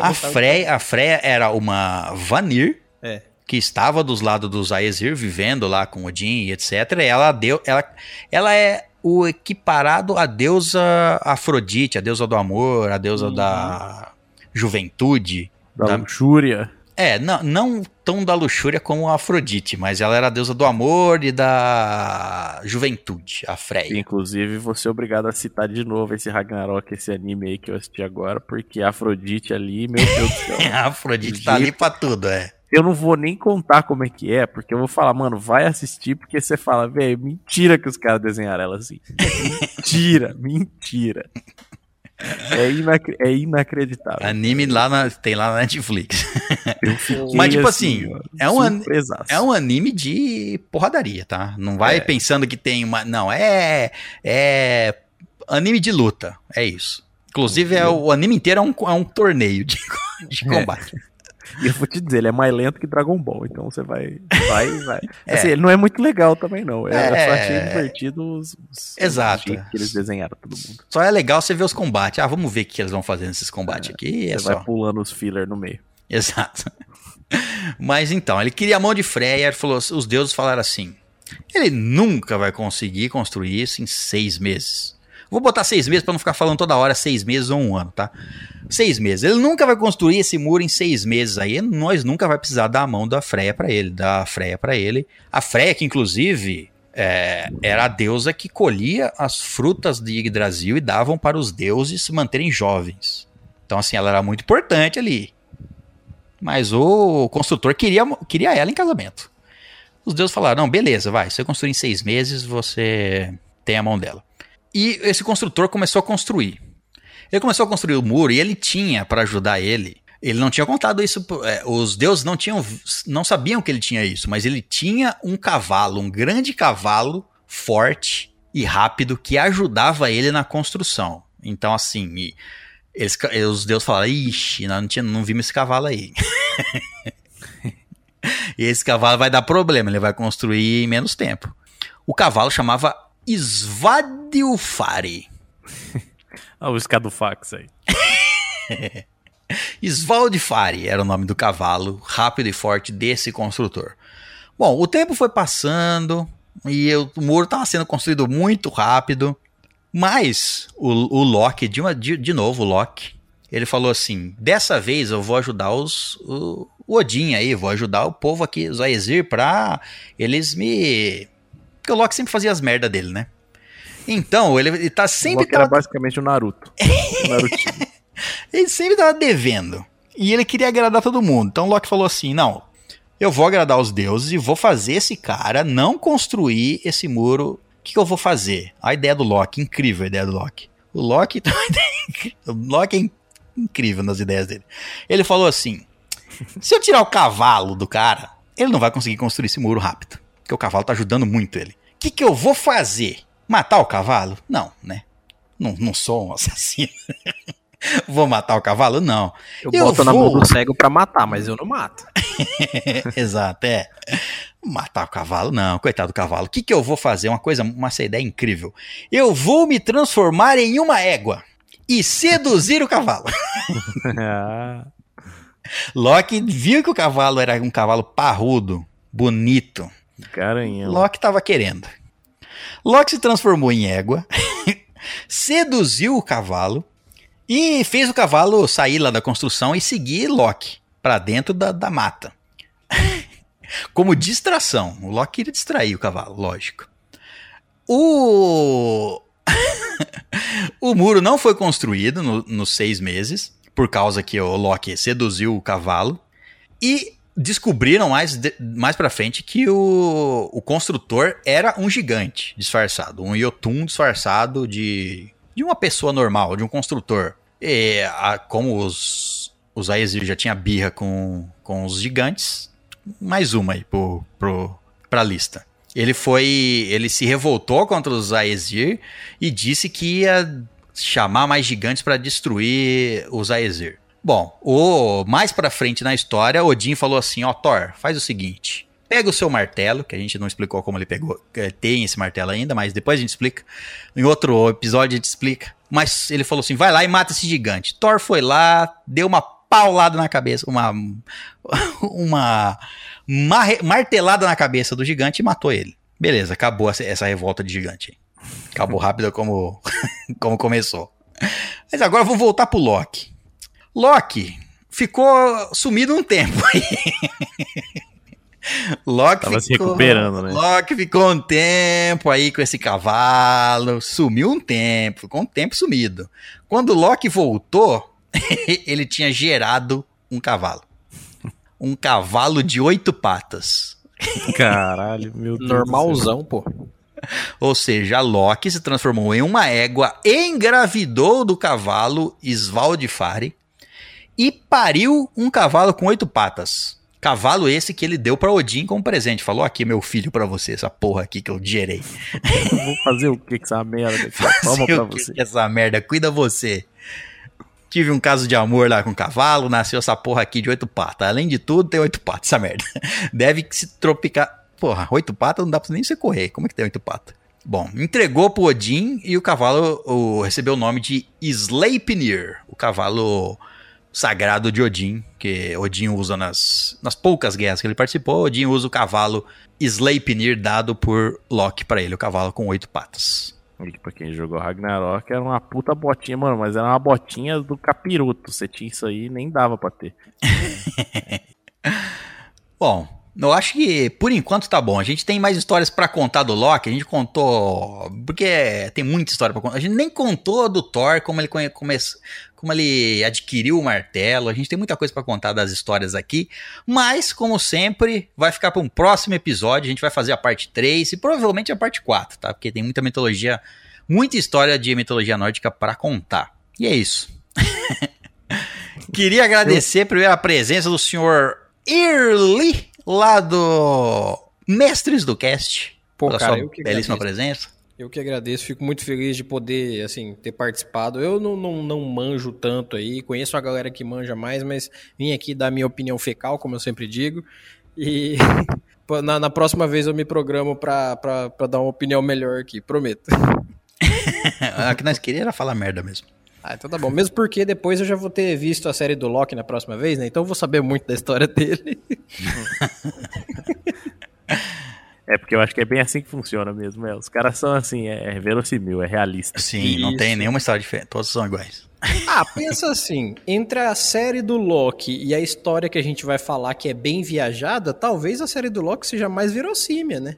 A Freya, a Freya era uma Vanir É. que estava dos lados dos Aesir, vivendo lá com Odin e etc. E ela deu, ela, ela é o equiparado à deusa Afrodite, a deusa do amor, a deusa da juventude. Da Da- luxúria. É, não, não tão da luxúria como a Afrodite, mas ela era a deusa do amor e da juventude, a Freya. inclusive, vou ser obrigado a citar de novo esse Ragnarok, esse anime aí que eu assisti agora, porque a Afrodite ali, meu Deus do céu. <laughs> A Afrodite tá ali pra tudo, é. Eu não vou nem contar como é que é, porque eu vou falar, mano, vai assistir, porque você fala, velho, mentira que os caras desenharam ela assim. mentira, <laughs> mentira. É, inacre- é inacreditável. Anime lá na- tem lá na Netflix. <laughs> Mas, tipo assim, ó, é um an-. É um anime de porradaria, tá? Não vai É. pensando que tem uma. Não, é. É. Anime de luta. É isso. Inclusive, é, o anime inteiro é um, é um torneio de, <laughs> de É. combate. E <laughs> eu vou te dizer, ele é mais lento que Dragon Ball, então você vai. Vai, vai. <laughs> É. Assim, ele não é muito legal também, não. Eu É. só achei divertido os, os, Exato. os que eles desenharam todo mundo. Só é legal você ver os combates. Ah, vamos ver o que eles vão fazer nesses combates aqui. e É Você só. vai pulando os filler no meio. Exato. Mas então, ele queria a mão de Freya, falou, os deuses falaram assim: ele nunca vai conseguir construir isso em seis meses. Vou botar seis meses para não ficar falando toda hora seis meses ou um ano, tá? Seis meses. Ele nunca vai construir esse muro em seis meses aí. Nós nunca vai precisar dar a mão da Freya para ele, da Freya para ele. A Freya que inclusive é, era a deusa que colhia as frutas de Yggdrasil e davam para os deuses se manterem jovens. Então assim, ela era muito importante ali. Mas o construtor queria, queria ela em casamento. Os deuses falaram: não, beleza, vai. Se você construir em seis meses, você tem a mão dela. E esse construtor começou a construir. Ele começou a construir o muro e ele tinha, para ajudar ele, ele não tinha contado isso. é, os deuses não tinham, não sabiam que ele tinha isso, mas ele tinha um cavalo, um grande cavalo forte e rápido que ajudava ele na construção. Então, assim, eles, os deuses falaram: ixi, não, tinha, não vimos esse cavalo aí. <laughs> E esse cavalo vai dar problema, ele vai construir em menos tempo. O cavalo chamava Svadilfari. Ah, <laughs> o escadofax aí. <laughs> Svaldifari era o nome do cavalo rápido e forte desse construtor. Bom, o tempo foi passando e eu- o muro estava sendo construído muito rápido, mas o, o Loki, de, uma- de, de novo, o Loki, ele falou assim: dessa vez eu vou ajudar os, o, o Odin aí, vou ajudar o povo aqui, os Aesir, pra eles me. Porque o Loki sempre fazia as merda dele, né? Então, ele, ele tá O sempre. Loki era tava- basicamente o Naruto. <laughs> O ele sempre tava devendo. E ele queria agradar todo mundo. Então o Loki falou assim: não, eu vou agradar os deuses e vou fazer esse cara não construir esse muro. O que, que eu vou fazer? A ideia do Loki, incrível a ideia do Loki. O Loki, <laughs> o Loki é in- incrível nas ideias dele. Ele falou assim: se eu tirar o cavalo do cara, ele não vai conseguir construir esse muro rápido. Porque o cavalo tá ajudando muito ele. O que, que eu vou fazer? Matar o cavalo? Não, né? Não, não sou um <laughs> assassino. Vou matar o cavalo? Não. Eu, Eu boto na vou. mão do cego pra matar, mas eu não mato. <laughs> Exato, é. Matar o cavalo? Não, coitado do cavalo. O que, que eu vou fazer? Uma coisa, uma ideia incrível. Eu vou me transformar em uma égua e seduzir o cavalo. <laughs> Loki viu que o cavalo era um cavalo parrudo, bonito. Garanhão. Loki tava querendo. Loki se transformou em égua, <laughs> seduziu o cavalo e fez o cavalo sair lá da construção e seguir Loki pra dentro da, da mata. <laughs> Como distração. O Loki queria distrair o cavalo, lógico. O. <laughs> o muro não foi construído no- nos seis meses, por causa que o Loki seduziu o cavalo. E descobriram mais, de- mais pra frente que o, o construtor era um gigante disfarçado, um Yotun disfarçado de, de uma pessoa normal, de um construtor. E a- como os, os Aesir já tinha birra com, com os gigantes, mais uma aí pro, pro, pra lista. Ele foi. Ele se revoltou contra os Aesir e disse que ia chamar mais gigantes para destruir os Aesir. Bom, o mais pra frente na história, Odin falou assim: "Ó, Thor, faz o seguinte, pega o seu martelo, que a gente não explicou como ele pegou, eh, tem esse martelo ainda, mas depois a gente explica. Em outro episódio a gente explica. Mas ele falou assim: "Vai lá e mata esse gigante". Thor foi lá, deu uma paulada na cabeça, uma <laughs> uma martelada na cabeça do gigante e matou ele. Beleza, acabou essa, revolta de gigante. Acabou rápido como, <laughs> como começou. Mas agora vamos voltar pro Loki. Loki ficou sumido um tempo aí. Loki Tava se recuperando, né? Loki ficou um tempo aí com esse cavalo, sumiu um tempo, ficou um tempo sumido. Quando Loki voltou, <laughs> ele tinha gerado um cavalo. Um cavalo de oito patas. Caralho, meu Deus. Normalzão, pô. Ou seja, Loki se transformou em uma égua, engravidou do cavalo Svaldifari e pariu um cavalo com oito patas. Cavalo esse que ele deu pra Odin como presente. Falou aqui, meu filho, pra você, essa porra aqui que eu gerei. Vou fazer o que com essa merda? Toma pra você. que essa merda? Cuida você. Tive um caso de amor lá com o cavalo, nasceu essa porra aqui de oito patas. Além de tudo, tem oito patas, essa merda. <laughs> Deve se tropicar. Porra, oito patas não dá pra nem você correr. Como é que tem oito patas? Bom, entregou pro Odin e o cavalo o, recebeu o nome de Sleipnir, o cavalo sagrado de Odin, que Odin usa nas, nas poucas guerras que ele participou. Odin usa o cavalo Sleipnir dado por Loki pra ele, o cavalo com oito patas. E pra quem jogou Ragnarok era uma puta botinha, mano, mas era uma botinha do capiroto. Você tinha isso aí nem dava pra ter. <laughs> Bom, eu acho que por enquanto tá bom. A gente tem mais histórias pra contar do Loki. A gente contou. Porque tem muita história pra contar. A gente nem contou do Thor, como ele, come- como ele adquiriu o martelo. A gente tem muita coisa pra contar das histórias aqui. Mas, como sempre, vai ficar pra um próximo episódio. A gente vai fazer a parte 3 e provavelmente a parte 4, tá? Porque tem muita mitologia, muita história de mitologia nórdica pra contar. E é isso. <laughs> Queria agradecer primeiro a presença do senhor Early, lá do Mestres do Cast. Pô, pela cara, sua belíssima agradeço. presença. Eu que agradeço, fico muito feliz de poder, assim, ter participado. Eu não, não, não manjo tanto aí, conheço a galera que manja mais, mas vim aqui dar minha opinião fecal, como eu sempre digo. E <laughs> na, na próxima vez eu me programo pra dar uma opinião melhor aqui, prometo. <laughs> A que nós queríamos era falar merda mesmo. Ah, então tá bom. Mesmo porque depois eu já vou ter visto a série do Loki na próxima vez, né? Então eu vou saber muito da história dele. <laughs> É porque eu acho que é bem assim que funciona mesmo. É. Os caras são assim, é, é verossímil, é realista. Sim, não Isso. tem nenhuma história diferente. Todos são iguais. <laughs> Ah, pensa assim, entre a série do Loki e a história que a gente vai falar que é bem viajada, talvez a série do Loki seja mais verossímil, né?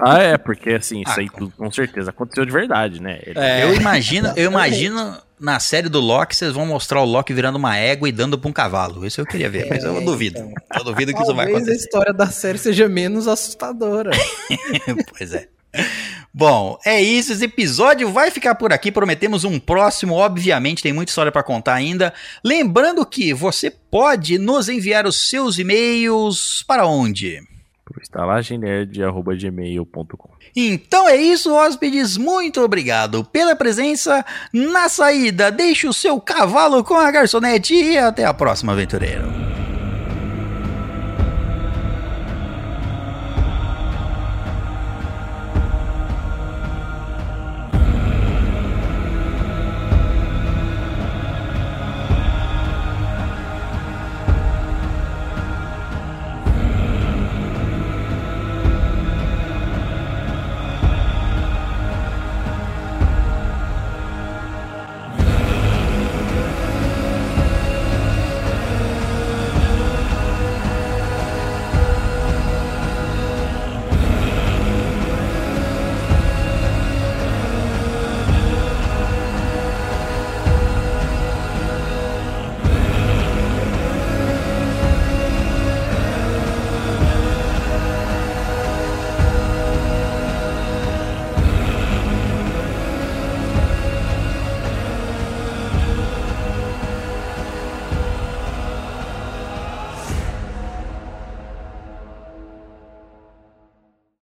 Ah, é, porque assim, isso Ah, aí com- tudo, com certeza aconteceu de verdade, né? Ele- É. Eu imagino, eu imagino na série do Loki, vocês vão mostrar o Loki virando uma égua e dando pra um cavalo. Isso eu queria ver, mas eu duvido. Eu duvido que isso vai Talvez a acontecer. história da série seja menos assustadora. <laughs> pois é. Bom, é isso. Esse episódio vai ficar por aqui. Prometemos um próximo. Obviamente, tem muita história para contar ainda. Lembrando que você pode nos enviar os seus e-mails para onde? Pro estalagemnerd.gmail.com Então é isso, hóspedes. Muito obrigado pela presença. Na saída, deixe o seu cavalo com a garçonete e até a próxima, aventureiro.